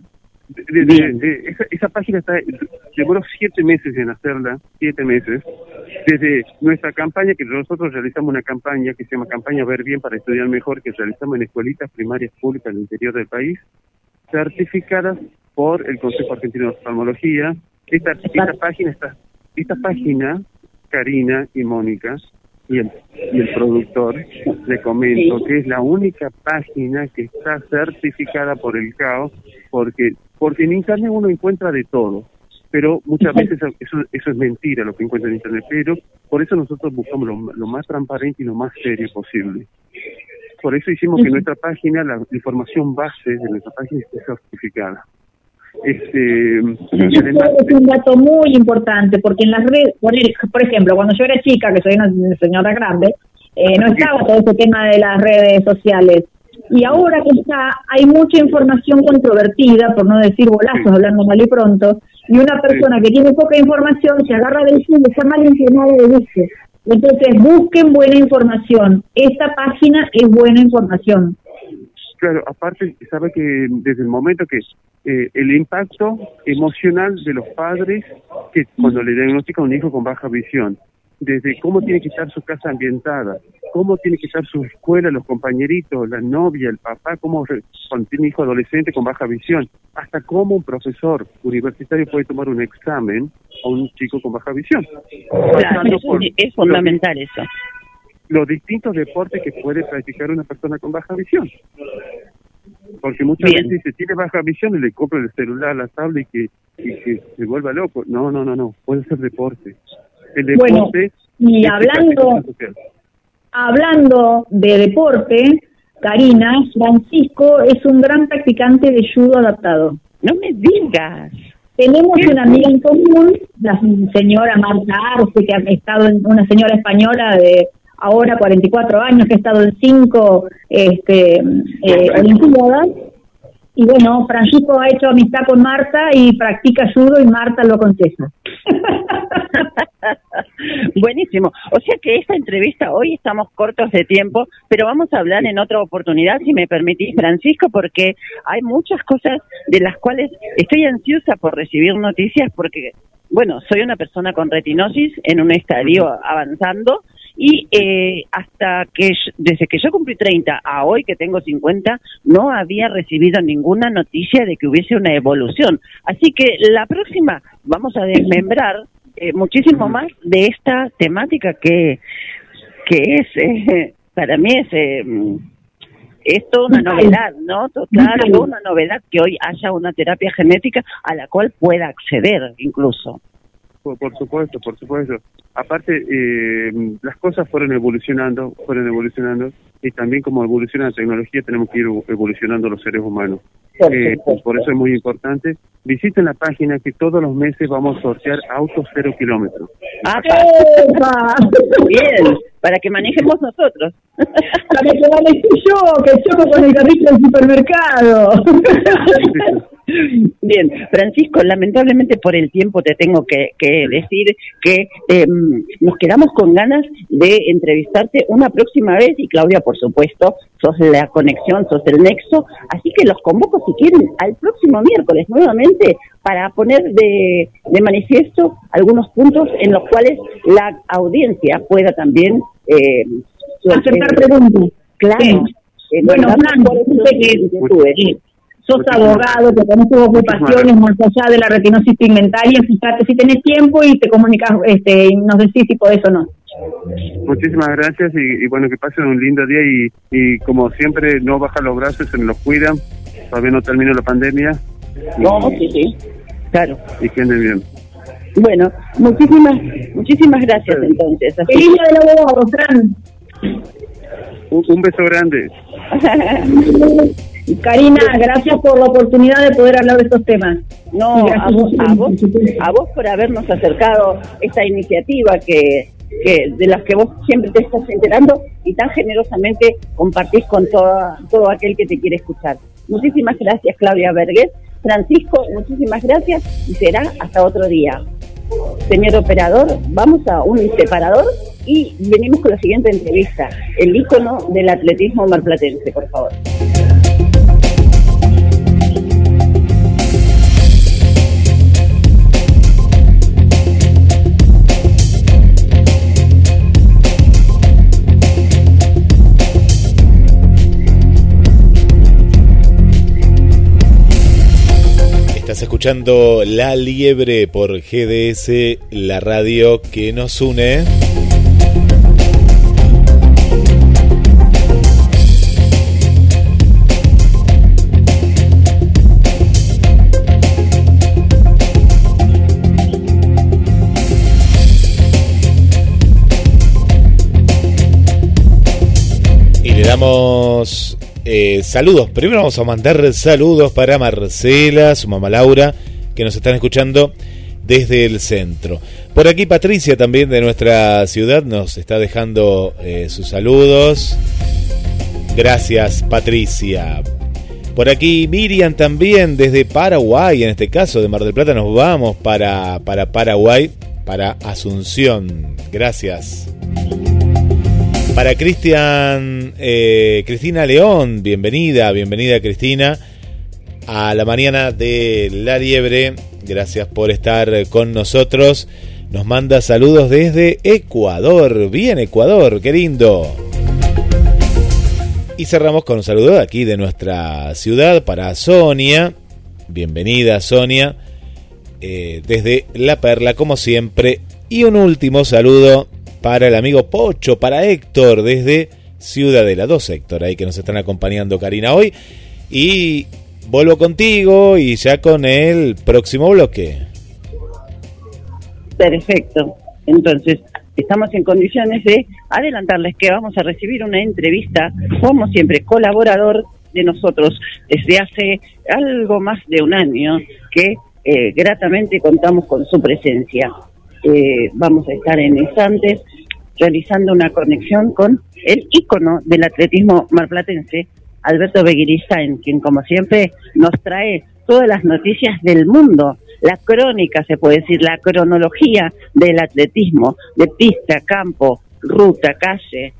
de- de- de- esa, esa página está demoró siete meses en hacerla, siete meses, desde nuestra campaña, que nosotros realizamos una campaña que se llama Campaña Ver Bien para Estudiar Mejor, que realizamos en escuelitas primarias públicas del interior del país, certificadas por el Consejo Argentino de Oftalmología. Esta, esta página está, esta página, Karina y Mónica, y el, y el productor, le comento que es la única página que está certificada por el CAO, porque porque en Internet uno encuentra de todo, pero muchas veces eso, eso es mentira lo que encuentra en Internet, pero por eso nosotros buscamos lo, lo más transparente y lo más serio posible. Por eso hicimos que nuestra página, la información base de nuestra página esté certificada. Este, y además, Es un dato muy importante porque en las redes, por, ejemplo, cuando yo era chica, que soy una señora grande, eh, no estaba todo ese tema de las redes sociales. Y ahora que está, hay mucha información controvertida, por no decir bolazos, hablando mal y pronto, y una persona que tiene poca información se agarra del sí, está mal informada y dice. Entonces, busquen buena información. Esta página es buena información. Claro, aparte, sabe que desde el momento que eh, el impacto emocional de los padres que cuando le diagnostican un hijo con baja visión, desde cómo tiene que estar su casa ambientada, cómo tiene que estar su escuela, los compañeritos, la novia, el papá, cómo cuando tiene un hijo adolescente con baja visión, hasta cómo un profesor universitario puede tomar un examen a un chico con baja visión. Claro, es fundamental eso. los distintos deportes que puede practicar una persona con baja visión. Porque muchas Bien. veces dice, tiene baja visión y le compra el celular, la tablet y que, y que se vuelva loco. No, no, no, no, puede ser deporte. El Bueno, deporte... y es hablando-. Hablando de deporte, Karina, Francisco es un gran practicante de judo adaptado. No me digas. Tenemos una amiga en común, la señora Marta Arce, que ha estado en una señora española de ahora 44 años, que ha estado en cinco este, eh, Olimpiadas. Y bueno, Francisco ha hecho amistad con Marta y practica judo y Marta lo aconseja. Buenísimo. O sea que esta entrevista hoy estamos cortos de tiempo, pero vamos a hablar en otra oportunidad, si me permitís, Francisco, porque hay muchas cosas de las cuales estoy ansiosa por recibir noticias, porque, bueno, soy una persona con retinosis en un estadio avanzando y eh, hasta que yo- desde que yo cumplí 30 a hoy que tengo 50 no había recibido ninguna noticia de que hubiese una evolución así que la próxima vamos a desmembrar eh, muchísimo más de esta temática que que es eh, para mí es eh, es toda una novedad, ¿no? Total, una novedad que hoy haya una terapia genética a la cual pueda acceder incluso. Por, por supuesto, por supuesto. Aparte, eh, las cosas fueron evolucionando, fueron evolucionando, y también como evoluciona la tecnología, tenemos que ir evolucionando los seres humanos. Por Eh, por eso es muy importante. Visiten la página que todos los meses vamos a sortear autos cero kilómetros. Bien, para que manejemos nosotros. Para que maneje yo, que choco con el carrito del supermercado. Bien, Francisco, lamentablemente por el tiempo te tengo que, que decir que eh, nos quedamos con ganas de entrevistarte una próxima vez y Claudia, por supuesto, sos la conexión, sos el nexo, así que los convoco si quieren al próximo miércoles nuevamente para poner de, de manifiesto algunos puntos en los cuales la audiencia pueda también eh, Acercar preguntas. Claro. Sí. Eh, Bueno, Fran, que eh, sos abogado, que tenés tus ocupaciones más allá de la retinosis pigmentaria, fíjate si tenés tiempo y te comunicas, este, y nos decís si podés o no. Muchísimas gracias y, y bueno, que pasen un lindo día y, y como siempre no bajan los brazos, se nos cuidan, todavía no termina la pandemia. Y, No, sí, sí, claro. y que anden bien. Bueno, muchísimas, muchísimas gracias entonces. Así- Feliz día del abogado, Fran. Un, un beso grande. Karina, gracias por la oportunidad de poder hablar de estos temas. No, a vos, por- a vos, a vos por habernos acercado esta iniciativa que, que de las que vos siempre te estás enterando y tan generosamente compartís con toda, todo aquel que te quiere escuchar. Muchísimas gracias, Claudia Vergués. Francisco, muchísimas gracias y será hasta otro día. Señor operador, vamos a un separador y venimos con la siguiente entrevista. El ícono del atletismo marplatense, por favor. Escuchando La Liebre por GDS, la radio que nos une. Y le damos eh, saludos. Primero vamos a mandar saludos para Marcela, su mamá Laura, que nos están escuchando desde el centro. Por aquí Patricia también de nuestra ciudad nos está dejando eh, sus saludos. Gracias Patricia. Por aquí Miriam también desde Paraguay, en este caso de Mar del Plata nos vamos para, para Paraguay, para Asunción. Gracias. Para Cristian, eh, Cristina León, bienvenida, bienvenida Cristina a la mañana de La Liebre. Gracias por estar con nosotros. Nos manda saludos desde Ecuador. Bien, Ecuador, qué lindo. Y cerramos con un saludo aquí de nuestra ciudad para Sonia. Bienvenida Sonia. eh, desde La Perla, como siempre. Y un último saludo para el amigo Pocho, para Héctor, desde Ciudadela. Dos Héctor ahí que nos están acompañando, Karina, hoy. Y vuelvo contigo y ya con el próximo bloque. Perfecto. Entonces, estamos en condiciones de adelantarles que vamos a recibir una entrevista, como siempre, colaborador de nosotros desde hace algo más de un año que eh, gratamente contamos con su presencia. Eh, vamos a estar en instantes realizando una conexión con el ícono del atletismo marplatense, Alberto Beguiristain, quien como siempre nos trae todas las noticias del mundo. La crónica, se puede decir, la cronología del atletismo, de pista, campo, ruta, calle,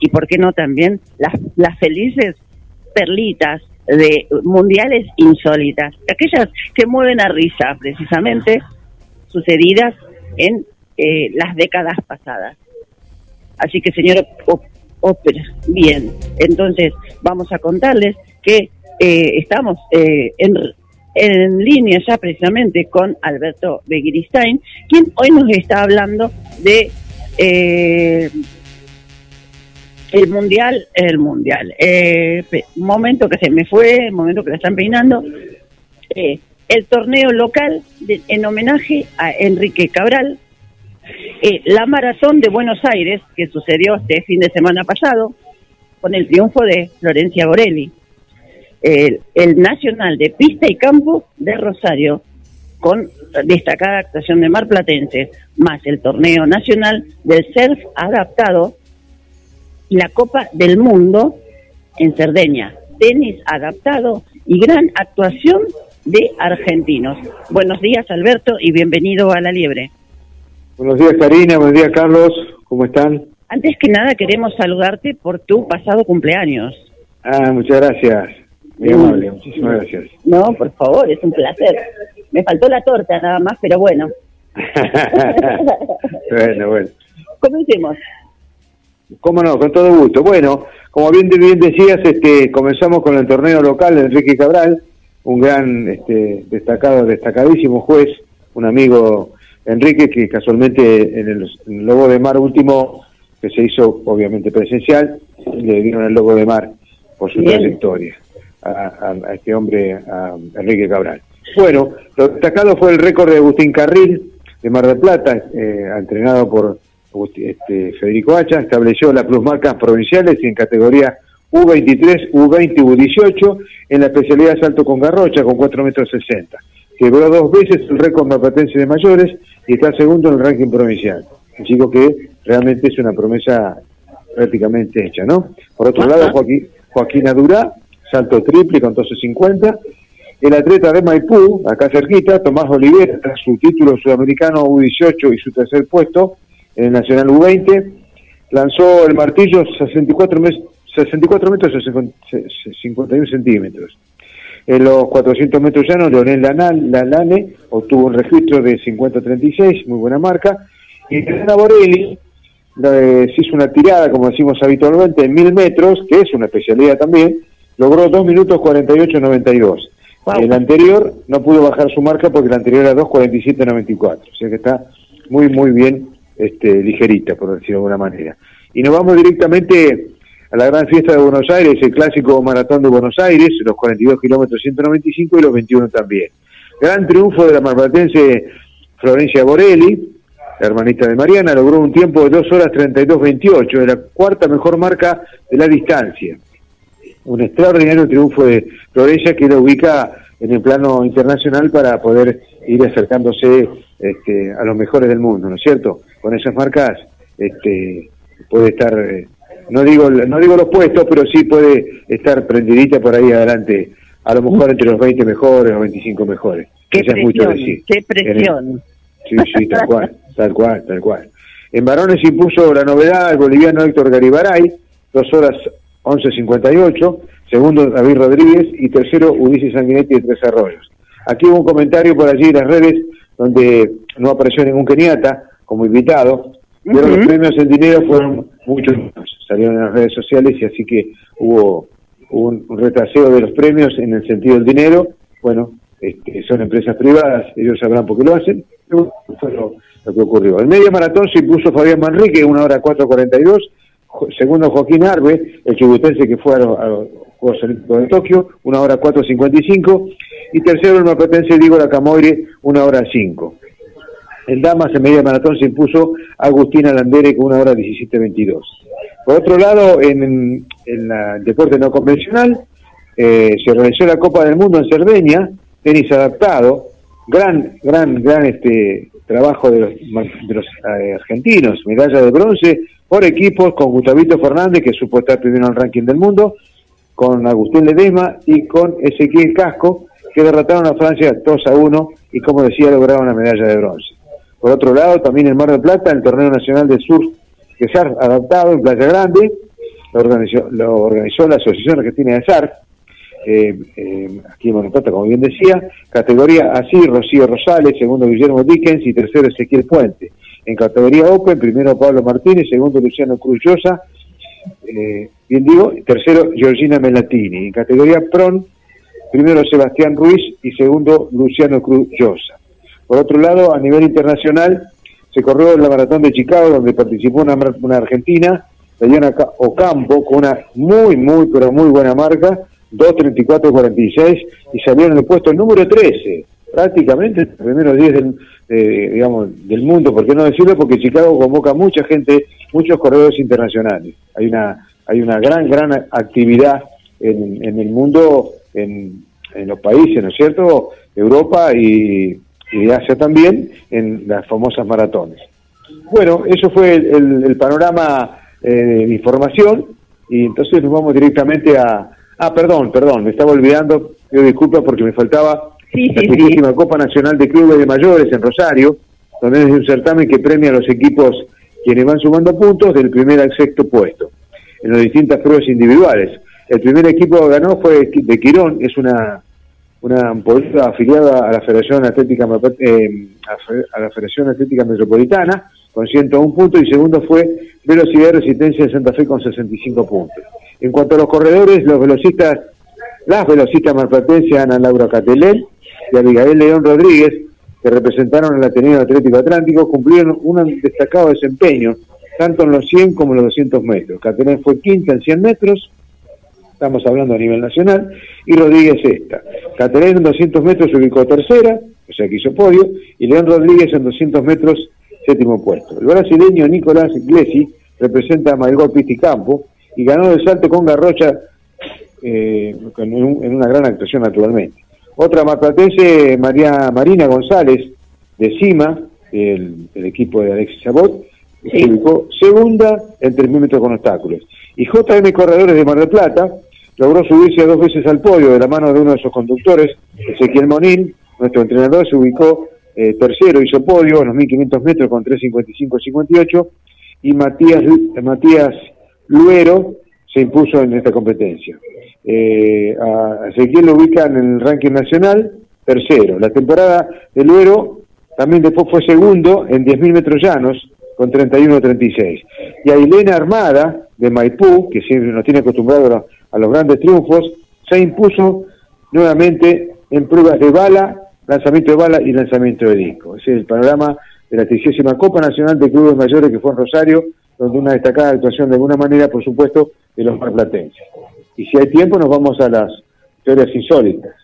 y por qué no también las, las felices perlitas de mundiales insólitas, aquellas que mueven a risa precisamente sucedidas en eh, las décadas pasadas. Así que, señor Ópera, bien, entonces vamos a contarles que eh, estamos eh, en, en línea ya precisamente con Alberto Begiristain, quien hoy nos está hablando de eh, el mundial, el mundial, eh, momento que se me fue, momento que la están peinando, eh, el torneo local en homenaje a Enrique Cabral, eh, la maratón de Buenos Aires, que sucedió este fin de semana pasado, con el triunfo de Florencia Borelli, el, el Nacional de Pista y Campo de Rosario, con destacada actuación de marplatenses, más el torneo nacional del surf adaptado y la Copa del Mundo en Cerdeña, tenis adaptado y gran actuación de argentinos. Buenos días Alberto y bienvenido a La Liebre. Buenos días Karina, buenos días Carlos, ¿cómo están? Antes que nada queremos saludarte por tu pasado cumpleaños. Ah, muchas gracias, muy amable, muchísimas gracias. No, por favor, es un placer. Me faltó la torta nada más, pero bueno. bueno, bueno, Comencemos. cómo no, con todo gusto. Bueno, como bien, bien decías, este, comenzamos con el torneo local de Enrique Cabral, un gran, este, destacado, destacadísimo juez, un amigo Enrique que casualmente en el, en el Lobo de Mar último, que se hizo obviamente presencial, le dieron el Lobo de Mar por su Bien. trayectoria a, a- a este hombre, a Enrique Cabral. Bueno, lo destacado fue el récord de Agustín Carril, de Mar del Plata, eh, entrenado por este, Federico Hacha, estableció las plusmarcas provinciales en categoría U23, U20 y U18 en la especialidad de salto con garrocha con 4 metros 60. Quebró dos veces el récord mapatense de mayores y está segundo en el ranking provincial. Un chico que realmente es una promesa prácticamente hecha, ¿no? Por otro lado, Joaquín, Joaquín Adurá, salto triple con 12.50. El atleta de Maipú, acá cerquita, Tomás Oliver, tras su título sudamericano U18 y su tercer puesto en el Nacional U20, lanzó el martillo 64, mes- 64 metros y 50 51 centímetros. En los 400 metros llanos, Leonel Lalane obtuvo un registro de 50-36, muy buena marca. Y Elena Borelli eh, se hizo una tirada, como decimos habitualmente, en 1000 metros, que es una especialidad también, logró 2 minutos 48-92. El anterior no pudo bajar su marca porque el anterior era 2.47.94, o sea que está muy, muy bien este, ligerita, por decirlo de alguna manera. Y nos vamos directamente a la gran fiesta de Buenos Aires, el clásico maratón de Buenos Aires, los 42 kilómetros 195 y los 21 también. Gran triunfo de la marplatense Florencia Borelli, la hermanita de Mariana, logró un tiempo de 2 horas 32.28, de la cuarta mejor marca de la distancia un extraordinario triunfo de Florencia que lo ubica en el plano internacional para poder ir acercándose este, a los mejores del mundo, ¿no es cierto? Con esas marcas este, puede estar, eh, no digo no digo los puestos, pero sí puede estar prendidita por ahí adelante, a lo mejor entre los 20 mejores o 25 mejores. Qué Eso es mucho presión, decir. qué presión. Sí, sí, tal cual, tal cual, tal cual. En varones impuso la novedad el boliviano Héctor Garibaray, dos horas 11.58, segundo David Rodríguez y tercero Ulises Sanguinetti de Tres Arroyos. Aquí hubo un comentario por allí en las redes donde no apareció ningún keniata como invitado, pero los premios en dinero fueron muchos más. Salieron en las redes sociales y así que hubo un, un de los premios en el sentido del dinero. Bueno, este, son empresas privadas, ellos sabrán por qué lo hacen, pero fue lo, que ocurrió. El medio maratón se impuso Fabián Manrique, una hora 4.42, Jo- segundo Joaquín Arbe, el chubutense que fue a los, Juegos Olímpicos de Tokio, una hora 4.55, y tercero el mapatense Diego Lacamoire, una hora 5. En damas, en media maratón se impuso Agustina Landere con una hora 17.22. Por otro lado, en, en la- el deporte no convencional, eh, se realizó la Copa del Mundo en Cerdeña, tenis adaptado, gran, gran, gran este trabajo de los, de los eh, argentinos, medalla de bronce por equipos con Gustavito Fernández, que supo estar primero en el ranking del mundo, con Agustín Ledesma y con Ezequiel Casco, que derrotaron a Francia 2 a 1 y como decía lograron una medalla de bronce. Por otro lado, también en Mar del Plata, el Torneo Nacional de Surf que se ha adaptado en Playa Grande, lo organizó, lo organizó la Asociación Argentina de Surf, eh, eh, aquí en Mar del Plata, como bien decía, categoría así, Rocío Rosales, segundo Guillermo Dickens y tercero Ezequiel Puente. En categoría Open, primero Pablo Martínez, segundo Luciano Cruz Llosa, eh, bien digo, tercero Georgina Melatini. En categoría PRON, primero Sebastián Ruiz y segundo Luciano Cruz Llosa. Por otro lado, a nivel internacional, se corrió en la maratón de Chicago, donde participó una, una argentina, Diana Ocampo, con una muy, muy, pero muy buena marca, 2.34.46, y salió en el puesto número 13, prácticamente el primero 10 del, eh, digamos, del mundo, ¿por qué no decirlo? Porque Chicago convoca mucha gente, muchos corredores internacionales. Hay una, hay una gran, gran actividad en, en el mundo, en, en los países, ¿no es cierto? Europa y, y Asia también, en las famosas maratones. Bueno, eso fue el, el, panorama eh, de información y entonces nos vamos directamente a... Ah, perdón, perdón, me estaba olvidando, pido disculpas porque me faltaba Sí, la sí, primerísima Copa Nacional de Clubes de Mayores en Rosario, donde es un certamen que premia a los equipos quienes van sumando puntos del primer al sexto puesto, en las distintas pruebas individuales. El primer equipo que ganó fue de Quirón, es una una policía afiliada a la Federación Atlética eh, a la Federación Atlética Metropolitana con 101 puntos y segundo fue Velocidad y Resistencia de Santa Fe con 65 puntos. En cuanto a los corredores, los velocistas, las velocistas marplatenses Ana Laura Catelén y Abigail León Rodríguez, que representaron al Ateneo Atlético Atlántico, cumplieron un destacado desempeño tanto en los 100 como en los 200 metros. Catelén fue quinta en 100 metros estamos hablando a nivel nacional, y Rodríguez esta. Caterina en 200 metros se ubicó tercera, o sea que hizo podio, y León Rodríguez en 200 metros séptimo puesto. El brasileño Nicolás Glesi representa a Maigol Pisticampo y ganó el salto con Garrocha eh, en, en, una gran actuación naturalmente. Otra marplatense, María Marina González, de Cima, el, el equipo de Alexis Sabot, se ubicó segunda en 3.000 metros con obstáculos. Y JM Corredores de Mar del Plata logró subirse dos veces al podio de la mano de uno de sus conductores, Ezequiel Monín, nuestro entrenador se ubicó eh, tercero, hizo podio en los 1500 metros con 3.55-58 y Matías, Matías Luero se impuso en esta competencia. Eh, Ezequiel lo ubica en el ranking nacional, tercero. La temporada de Luero también después fue segundo en 10.000 metros llanos con 31-36. Y a Elena Armada, de Maipú, que siempre nos tiene acostumbrados a los grandes triunfos, se impuso nuevamente en pruebas de bala, lanzamiento de bala y lanzamiento de disco. Ese es el panorama de la 30 Copa Nacional de Clubes Mayores que fue en Rosario, donde una destacada actuación de alguna manera, por supuesto, de los marplatenses. Y si hay tiempo, nos vamos a las teorías insólitas.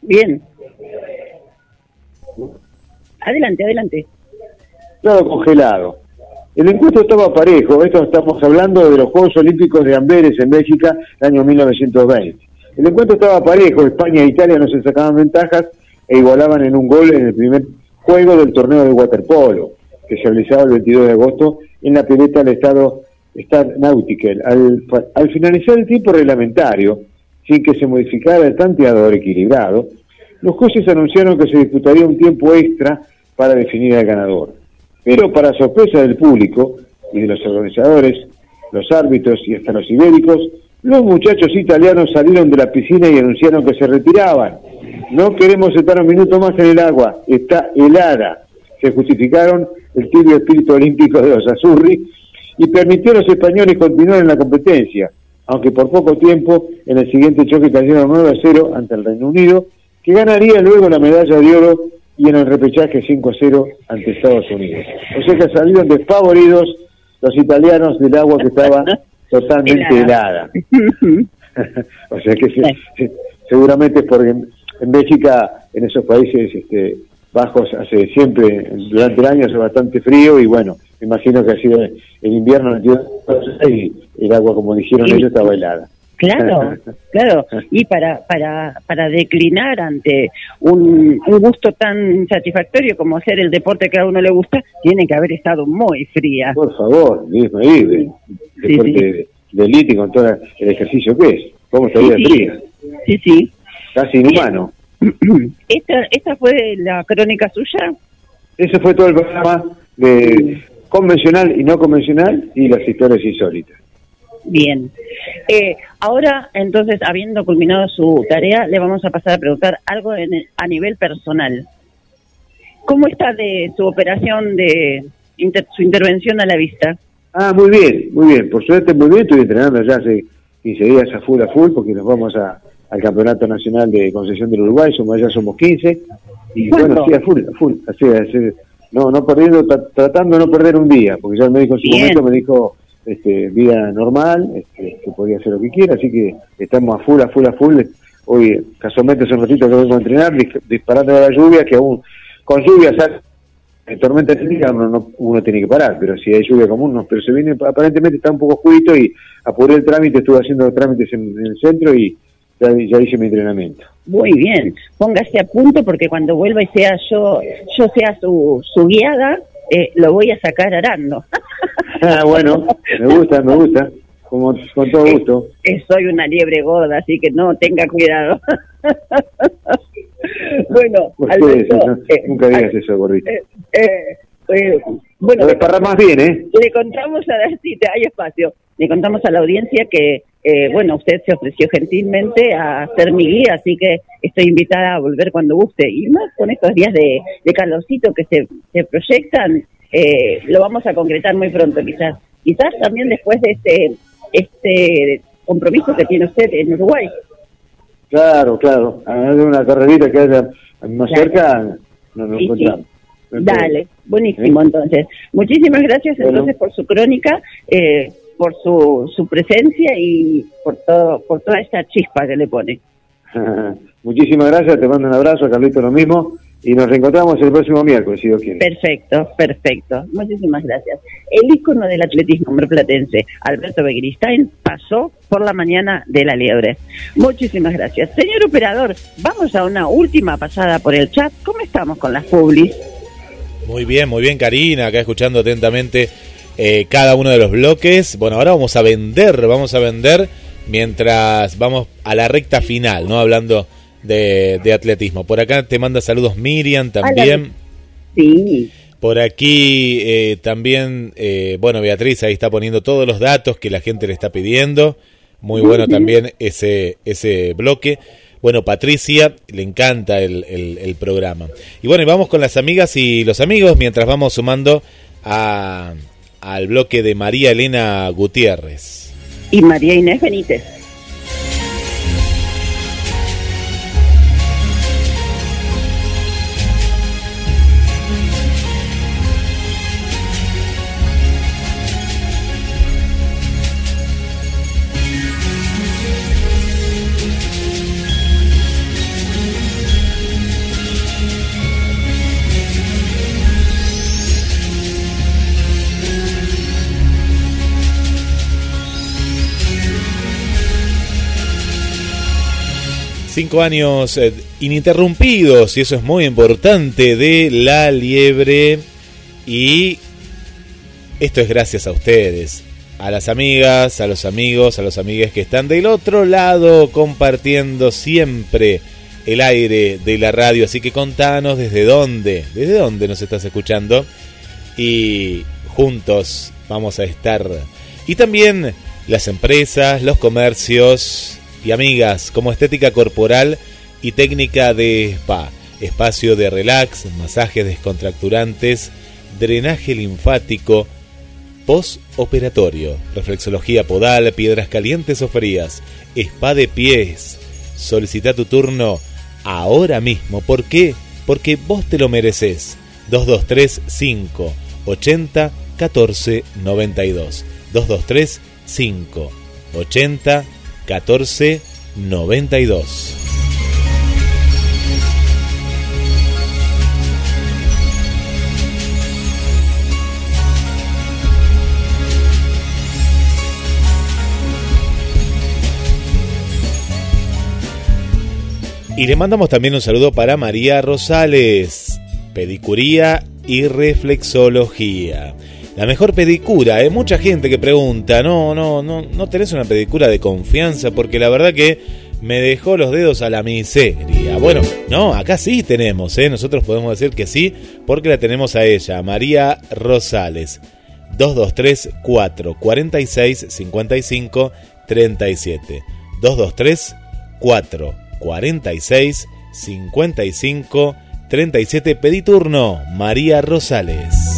Bien. Adelante, adelante. Todo congelado. El encuentro estaba parejo, esto estamos hablando de los Juegos Olímpicos de Amberes en Bélgica, el año 1920. El encuentro estaba parejo, España e Italia no se sacaban ventajas e igualaban en un gol en el primer juego del torneo de waterpolo, que se realizaba el 22 de agosto en la pileta del estado Star Nautical. Al, al finalizar el tiempo reglamentario, sin que se modificara el tanteador equilibrado, los jueces anunciaron que se disputaría un tiempo extra para definir al ganador. Pero para sorpresa del público y de los organizadores, los árbitros y hasta los ibéricos, los muchachos italianos salieron de la piscina y anunciaron que se retiraban. No queremos estar un minuto más en el agua, está helada. Se justificaron el tibio espíritu olímpico de los Azurri y permitió a los españoles continuar en la competencia, aunque por poco tiempo en el siguiente choque cayeron 9 a 0 ante el Reino Unido, que ganaría luego la medalla de oro y en el repechaje 5 a 0 ante Estados Unidos. O sea que salieron desfavoridos los italianos del agua que estaba totalmente helada. o sea que se, seguramente porque en, en, Bélgica, en esos países este, bajos, hace siempre, durante el año hace bastante frío y bueno, me imagino que ha sido el invierno y el agua, como dijeron ellos, estaba helada. Claro, claro. Y para, para, para declinar ante un, un, gusto tan satisfactorio como hacer el deporte que a uno le gusta, tiene que haber estado muy fría. Por favor, de, sí, deporte sí. de élite con todo el ejercicio que es. ¿Cómo estaría sí, fría? Sí, sí. Casi inhumano. ¿Esta, ¿Esta fue la crónica suya? Ese fue todo el programa de convencional y no convencional y las historias insólitas. Bien. Eh, ahora, entonces, habiendo culminado su tarea, le vamos a pasar a preguntar algo en el- a nivel personal. ¿Cómo está de su operación de inter- su intervención a la vista? Ah, muy bien, muy bien. Por suerte, muy bien. Estoy entrenando ya hace 15 días a full, a full, porque nos vamos a, al Campeonato Nacional de Concesión del Uruguay. Somos ya somos 15. Y bueno, sí, a full, a full. Así, así, no, no perdiendo, tra- tratando de no perder un día, porque ya el médico en su Bien. momento me dijo este, vida normal, este, que podía hacer lo que quiera. Así que estamos a full, a full, a full. Hoy, casualmente, hace un ratito vengo a entrenar, dis- disparando a la lluvia, que aún con lluvia sale en tormenta eléctrica uno, no- uno tiene que parar, pero si hay lluvia común no. Pero se viene, aparentemente está un poco oscurito y apuré el trámite, estuve haciendo trámites en, en el centro y ya, ya hice mi entrenamiento. Muy bien. Póngase a punto porque cuando vuelva y sea yo, yo sea su, su guiada, eh, lo voy a sacar arando. Ah, bueno, me gusta, me gusta, como, con todo gusto. Eh, soy una liebre gorda, así que no, tenga cuidado. bueno, Pues, Alberto, no, eh, nunca digas eso, gordito. Eh, bueno, Lo desparramas bien, ¿eh? le contamos a la cita, hay espacio, le contamos a la audiencia que, eh, bueno, usted se ofreció gentilmente a ser mi guía, así que estoy invitada a volver cuando guste. Y más con estos días de, de calorcito que se, se proyectan, eh, lo vamos a concretar muy pronto quizás. Quizás también después de este, este compromiso que tiene usted en Uruguay. Claro, claro. A de una carrerita que haya más Claro. cerca, no nos Sí, Dale, buenísimo entonces. Muchísimas gracias Bueno. entonces por su crónica, eh, por su, su presencia y por todo por toda esta chispa que le pone. Muchísimas gracias, te mando un abrazo, Carlito, lo mismo. Y nos reencontramos el próximo miércoles, si Dios quiere. Perfecto, perfecto. Muchísimas gracias. El ícono del atletismo platense, Alberto Begiristain, pasó por la mañana de la liebre. Muchísimas gracias. Señor operador, vamos a una última pasada por el chat. ¿Cómo estamos con las publis? Muy bien, muy bien, Karina, acá escuchando atentamente eh, cada uno de los bloques. Bueno, ahora vamos a vender, vamos a vender mientras vamos a la recta final, ¿no? Hablando de, de atletismo. Por acá te manda saludos Miriam también. Sí. Por aquí eh, también, eh, bueno, Beatriz ahí está poniendo todos los datos que la gente le está pidiendo. Muy bueno también ese, ese bloque. Bueno, Patricia, le encanta el, el- programa. Y bueno, y vamos con las amigas y los amigos mientras vamos sumando a, al bloque de María Elena Gutiérrez. Y María Inés Benítez. Cinco años eh, ininterrumpidos, y eso es muy importante, de la liebre. Y esto es gracias a ustedes, a las amigas, a los amigos, a los amigues que están del otro lado compartiendo siempre el aire de la radio. Así que contanos desde dónde, desde dónde nos estás escuchando. Y juntos vamos a estar. Y también las empresas, los comercios y amigas como estética corporal y técnica de spa, espacio de relax, masajes descontracturantes, drenaje linfático, postoperatorio, reflexología podal, piedras calientes o frías, spa de pies. Solicita tu turno ahora mismo. ¿Por qué? Porque vos te lo mereces. 223 5 80 14 92. 223 5 80 14 92. Y le mandamos también un saludo para María Rosales, pedicuría y reflexología. La mejor pedicura, hay mucha gente que pregunta, no, no, no, no tenés una pedicura de confianza, porque la verdad que me dejó los dedos a la miseria. Bueno, no, acá sí tenemos, ¿eh? Nosotros podemos decir que sí, porque la tenemos a ella, María Rosales. 223 4 46 55 37. 223 4 46 55 37. Pedí turno, María Rosales.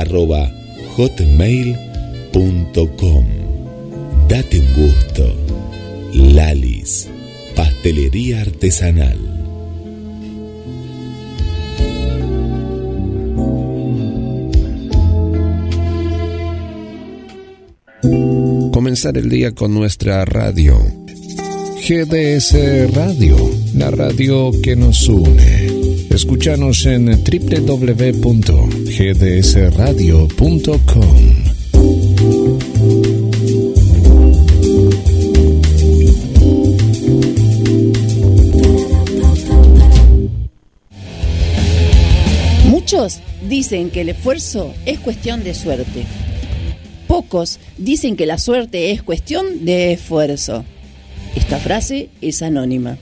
arroba hotmail.com Date un gusto. Lalis, pastelería artesanal. Comenzar el día con nuestra radio. GDS Radio, la radio que nos une. Escúchanos en www.gdsradio.com. Muchos dicen que el esfuerzo es cuestión de suerte. Pocos dicen que la suerte es cuestión de esfuerzo. Esta frase es anónima.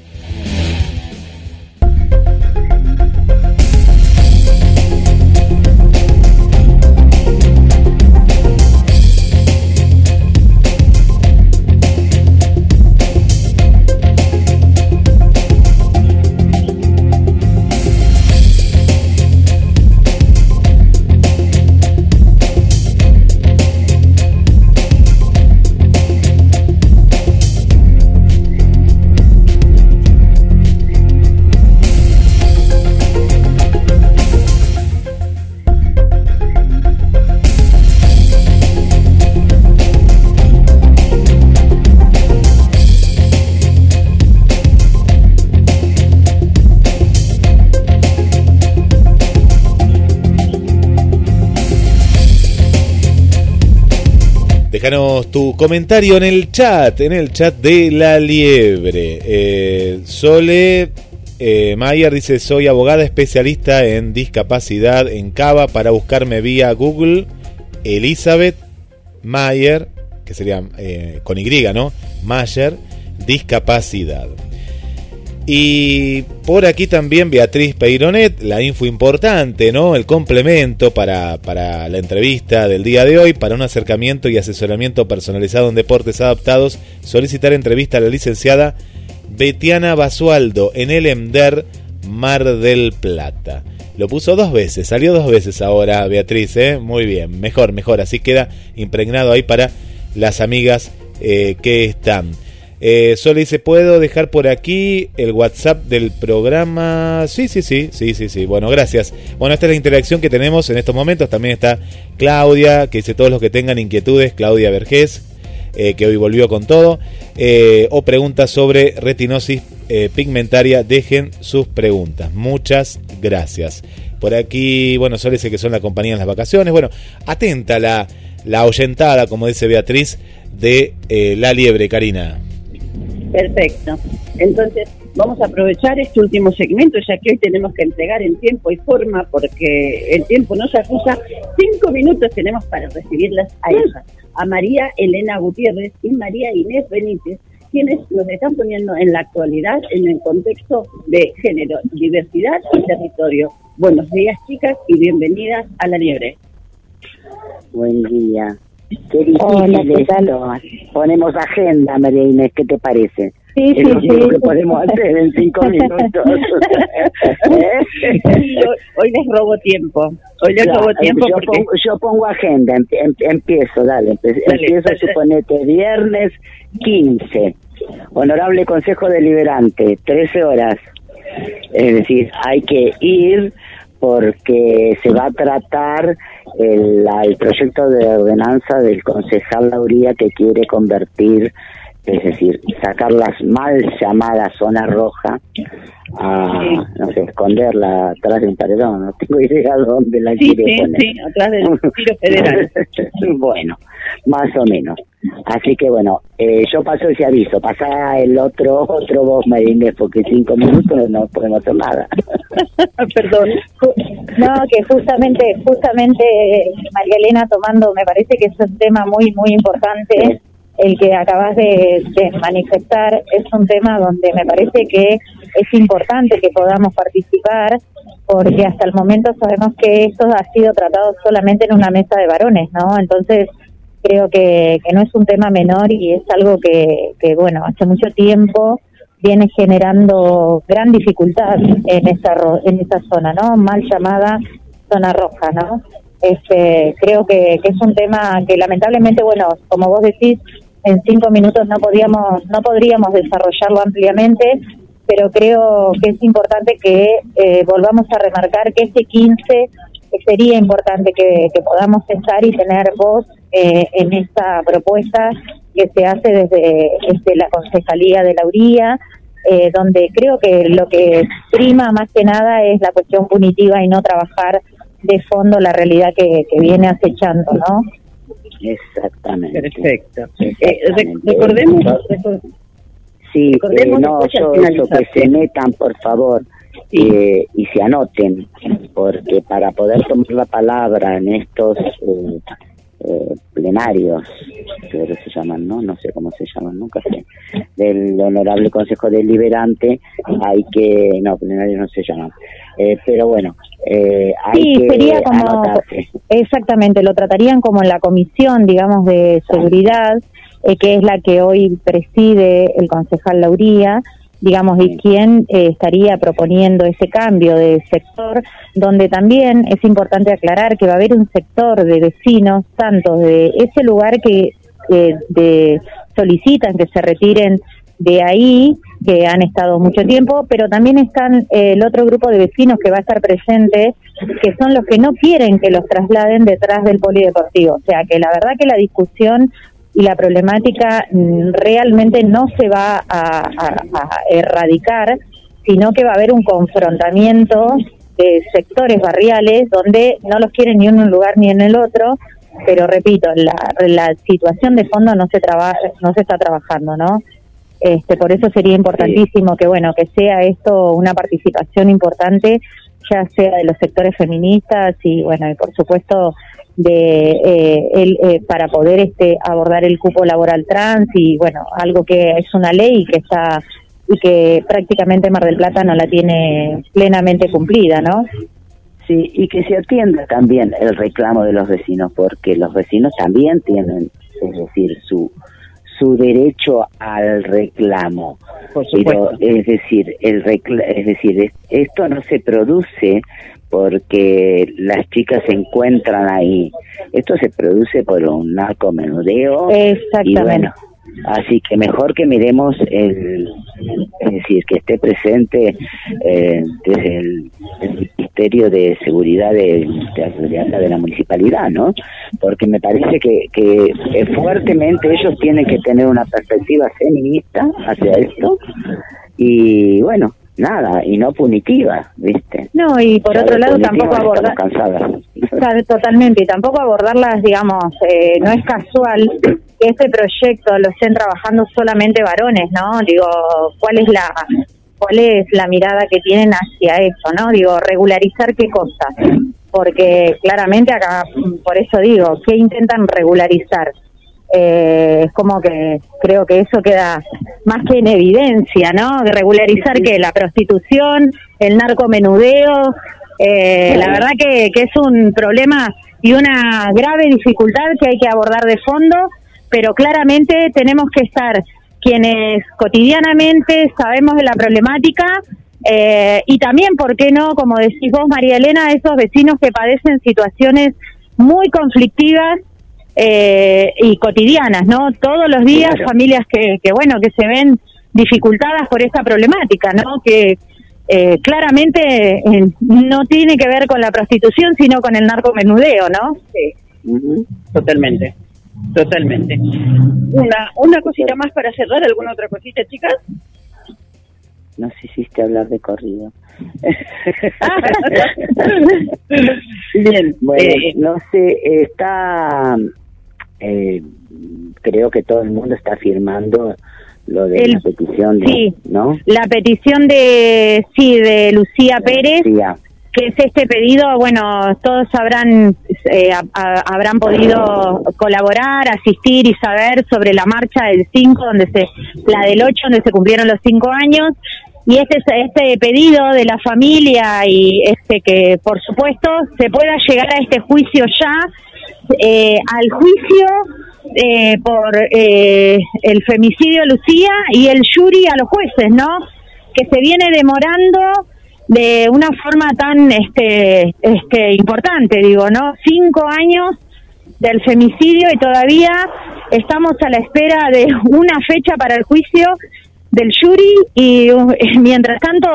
Tu comentario en el chat, en el chat de La Liebre. Eh, Sole eh, Mayer dice, soy abogada especialista en discapacidad en Cava para buscarme vía Google. Elizabeth Mayer, que sería eh, con Y, ¿no? Mayer, discapacidad. Y por aquí también Beatriz Peironet, la info importante, ¿no? El complemento para, para, la entrevista del día de hoy, para un acercamiento y asesoramiento personalizado en deportes adaptados, solicitar entrevista a la licenciada Betiana Basualdo en el EMDER Mar del Plata. Lo puso dos veces, salió dos veces ahora Beatriz, ¿eh? Muy bien, mejor, mejor, así queda impregnado ahí para las amigas eh, que están. Eh, Solo dice, ¿puedo dejar por aquí el WhatsApp del programa? Sí, sí, sí, sí, sí, sí. Bueno, gracias. Bueno, esta es la interacción que tenemos en estos momentos. También está Claudia, que dice todos los que tengan inquietudes, Claudia Vergés, eh, que hoy volvió con todo, eh, o preguntas sobre retinosis eh, pigmentaria, dejen sus preguntas. Muchas gracias. Por aquí, bueno, Sol dice que son la compañía en las vacaciones. Bueno, atenta la, la como dice Beatriz, de eh, La Liebre, Karina. Perfecto. Entonces, vamos a aprovechar este último segmento, ya que hoy tenemos que entregar en tiempo y forma, porque el tiempo nos acusa. Cinco minutos tenemos para recibirlas a ellas, a María Elena Gutiérrez y María Inés Benítez, quienes nos están poniendo en la actualidad en el contexto de género, diversidad y territorio. Buenos días, chicas, y bienvenidas a La Liebre. Buen día. Qué difícil Hola, ¿qué tal? esto. Ponemos agenda, María Inés, ¿qué te parece? Sí, es sí, lo único sí. que podemos hacer en cinco minutos. Hoy, les robo tiempo. Hoy les Claro, robo tiempo yo, porque... pongo, yo pongo agenda, em- em- empiezo, dale, empe- Dale, empiezo, dale. suponete, viernes 15, Honorable Consejo Deliberante, 13 horas, Es decir, hay que ir porque se va a tratar el, el proyecto de ordenanza del concejal Lauría que quiere convertir, es decir, sacar las mal llamadas zona roja a, no sé, esconderla atrás de un paredón, no tengo idea dónde la Sí, quiere sí, poner. sí, atrás del tiro federal. bueno, más o menos. Así que bueno, eh, yo paso ese aviso, pasa el otro, otro vos me porque cinco minutos no podemos hacer nada. Perdón. No, que justamente, justamente eh, María Elena tomando, me parece que es un tema muy, muy importante. El que acabas de, de manifestar es un tema donde me parece que es importante que podamos participar, porque hasta el momento sabemos que esto ha sido tratado solamente en una mesa de varones, ¿no? Entonces, creo que, que no es un tema menor y es algo que, que, bueno, hace mucho tiempo viene generando gran dificultad en esa en esa zona, ¿no? Mal llamada zona roja, ¿no? Este, creo que, que es un tema que lamentablemente, bueno, como vos decís, en cinco minutos no podíamos, no podríamos desarrollarlo ampliamente, pero creo que es importante que eh, volvamos a remarcar que este 15 sería importante que, podamos estar y tener voz eh, en esta propuesta que se hace desde, desde la Concejalía de la URIA, eh, donde creo que lo que prima más que nada es la cuestión punitiva y no trabajar de fondo la realidad que viene acechando, ¿no? Exactamente. Perfecto. Eh, Exactamente. recordemos, Sí, recordemos eh, no, yo eso que se metan, por favor, eh, y se anoten, porque para poder tomar la palabra en estos eh, plenarios, creo que se llaman, ¿no? No sé cómo se llaman, nunca sé, del Honorable Consejo Deliberante, hay que, no, plenarios no se llaman, eh, pero bueno, eh, hay Sí, que sería como, anotarse. exactamente, lo tratarían como en la comisión, digamos, de seguridad, eh, que es la que hoy preside el concejal Lauría, digamos, y quien eh, estaría proponiendo ese cambio de sector, donde también es importante aclarar que va a haber un sector de vecinos, tanto de ese lugar que eh, de, solicitan que se retiren de ahí, que han estado mucho tiempo, pero también están eh, el otro grupo de vecinos que va a estar presente, que son los que no quieren que los trasladen detrás del polideportivo. O sea que la verdad que la discusión y la problemática mm, realmente no se va a, erradicar, sino que va a haber un confrontamiento de sectores barriales donde no los quieren ni en un lugar ni en el otro, pero repito, la, la situación de fondo no se traba, no se está trabajando, ¿no? Este, por eso sería importantísimo que bueno que sea esto una participación importante, ya sea de los sectores feministas y bueno y por supuesto de eh, el, eh, para poder este abordar el cupo laboral trans y bueno algo que es una ley que está y que prácticamente Mar del Plata no la tiene plenamente cumplida, ¿no? Sí, y que se atienda también el reclamo de los vecinos, porque los vecinos también tienen, es decir, su su derecho al reclamo. Por Pero, supuesto. es decir, el recla- es decir, es- esto no se produce porque las chicas se encuentran ahí. Esto se produce por un narcomenudeo. Y Exactamente. bueno, así que mejor que miremos el, es decir, que esté presente eh, desde el, el Ministerio de Seguridad de, de, de- de la Municipalidad, ¿no? Porque me parece que, que fuertemente ellos tienen que tener una perspectiva feminista hacia esto y bueno, nada, y no punitiva, ¿viste? No, y por Ya otro lado tampoco abordar totalmente, y tampoco abordarlas, digamos, eh, no es casual que este proyecto lo estén trabajando solamente varones, ¿no? Digo, ¿cuál es la cuál es la mirada que tienen hacia eso, ¿no? Digo, regularizar qué cosa, porque claramente acá, por eso digo, ¿qué intentan regularizar? Eh, es como que creo que eso queda más que en evidencia, ¿no? De regularizar que la prostitución, el narcomenudeo, eh, la verdad que, que es un problema y una grave dificultad que hay que abordar de fondo, pero claramente tenemos que estar quienes cotidianamente sabemos de la problemática eh, y también, ¿por qué no? Como decís vos, María Elena, esos vecinos que padecen situaciones muy conflictivas eh, y cotidianas, ¿no? Todos los días familias que, que, bueno, que se ven dificultadas por esta problemática, ¿no? Que, eh, claramente eh, no tiene que ver con la prostitución, sino con el narcomenudeo, ¿no? Sí, totalmente, totalmente. Una, una cosita más para cerrar, ¿alguna otra cosita, chicas? Nos hiciste hablar de corrido. Bien. Bueno, eh, no sé, está. Eh, creo que todo el mundo está firmando lo de El- la petición, de, sí. ¿no? La petición de, sí, de Lucía Pérez, Lucía. que es este pedido, bueno, todos habrán, eh, a- a- habrán podido colaborar, asistir y saber sobre la marcha del 5, donde se, la del 8, donde se cumplieron los 5 años. Y este, este pedido de la familia y este que, por supuesto, se pueda llegar a este juicio ya, eh, al juicio eh, por eh, el femicidio Lucía y el jury a los jueces, ¿no? Que se viene demorando de una forma tan este, este importante, digo, ¿no? Cinco años del femicidio y todavía estamos a la espera de una fecha para el juicio del jury y uh, mientras tanto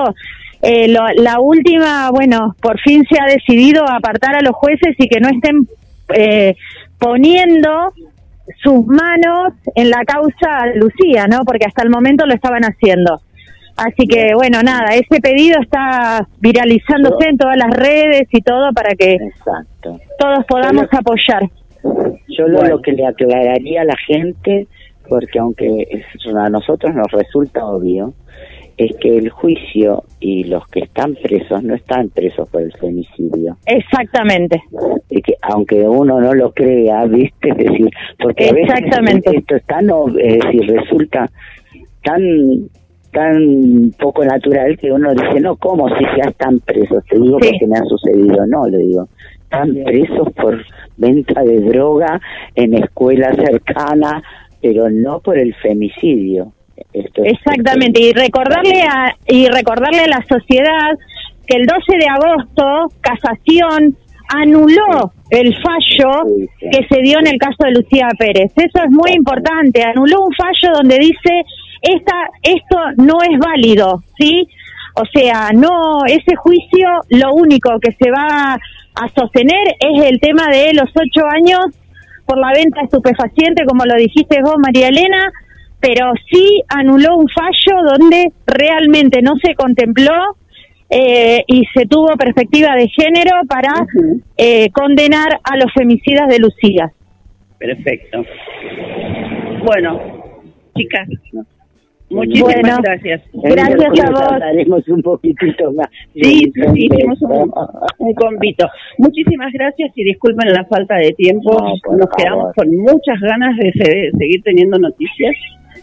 eh, lo- la última, bueno, por fin se ha decidido apartar a los jueces y que no estén eh, poniendo sus manos en la causa Lucía, ¿no? Porque hasta el momento lo estaban haciendo. Así que, bueno, nada, ese pedido está viralizándose en todas las redes y todo para que Exacto. todos podamos apoyar. Yo lo, lo que le aclararía a la gente, porque aunque es- a nosotros nos resulta obvio, es que el juicio y los que están presos no están presos por el femicidio. Exactamente. Y que aunque uno no lo crea, ¿viste? Es decir, porque a veces esto es tan, es decir, resulta tan tan poco natural que uno dice, no, ¿cómo si ya están presos? Te digo porque me ha sucedido, no, le digo. Están presos por venta de droga en escuelas cercanas, pero no por el femicidio. Esto es- Exactamente, y recordarle a y recordarle a la sociedad que el 12 de agosto Casación anuló el fallo que se dio en el caso de Lucía Pérez. Eso es muy importante, anuló un fallo donde dice esta esto no es válido, ¿sí? O sea, no ese juicio lo único que se va a sostener es el tema de los ocho años por la venta estupefaciente, como lo dijiste vos, María Elena, pero sí anuló un fallo donde realmente no se contempló eh, y se tuvo perspectiva de género para eh, condenar a los femicidas de Lucía. Perfecto. Bueno, chicas, muchísimas Bueno, gracias. gracias a vos. Hablaremos un poquitito más. Sí, sí, sí, hicimos un, un convito. Muchísimas gracias y disculpen la falta de tiempo. No, Nos favor. quedamos con muchas ganas de se- seguir teniendo noticias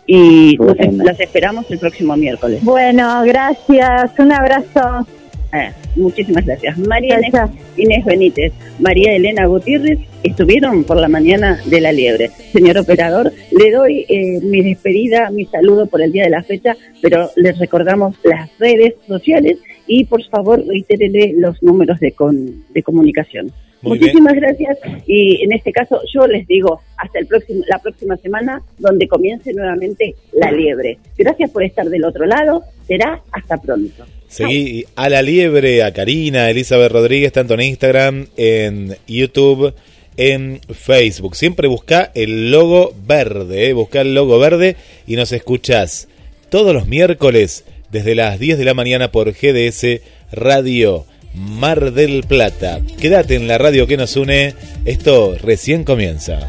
y nos- las esperamos el próximo miércoles. Bueno, gracias, un abrazo. Eh, muchísimas gracias. María Inés, Inés Benítez, María Elena Gutiérrez estuvieron por la mañana de la liebre. Señor operador, le doy eh, mi despedida, mi saludo por el día de la fecha, pero les recordamos las redes sociales y por favor reitérele los números de, con- de comunicación. Muy Muchísimas gracias y en este caso yo les digo hasta el próximo la próxima semana donde comience nuevamente la liebre. Gracias por estar del otro lado. Será hasta pronto. Seguí a la liebre, a Karina, a Elizabeth Rodríguez, tanto en Instagram, en YouTube, en Facebook. Siempre busca el logo verde, ¿eh? busca el logo verde y nos escuchás todos los miércoles desde las 10 de la mañana por GDS Radio Mar del Plata. Quédate en la radio que nos une, esto recién comienza.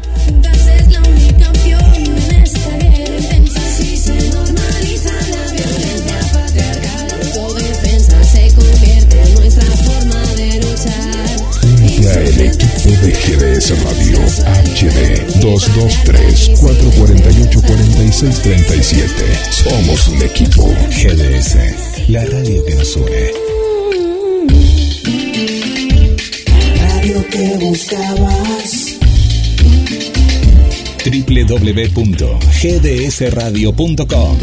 Únete a el equipo de GDS Radio HD 223-448-4637. Somos un equipo. GDS, la radio que nos une. Radio que buscabas. www.gdsradio.com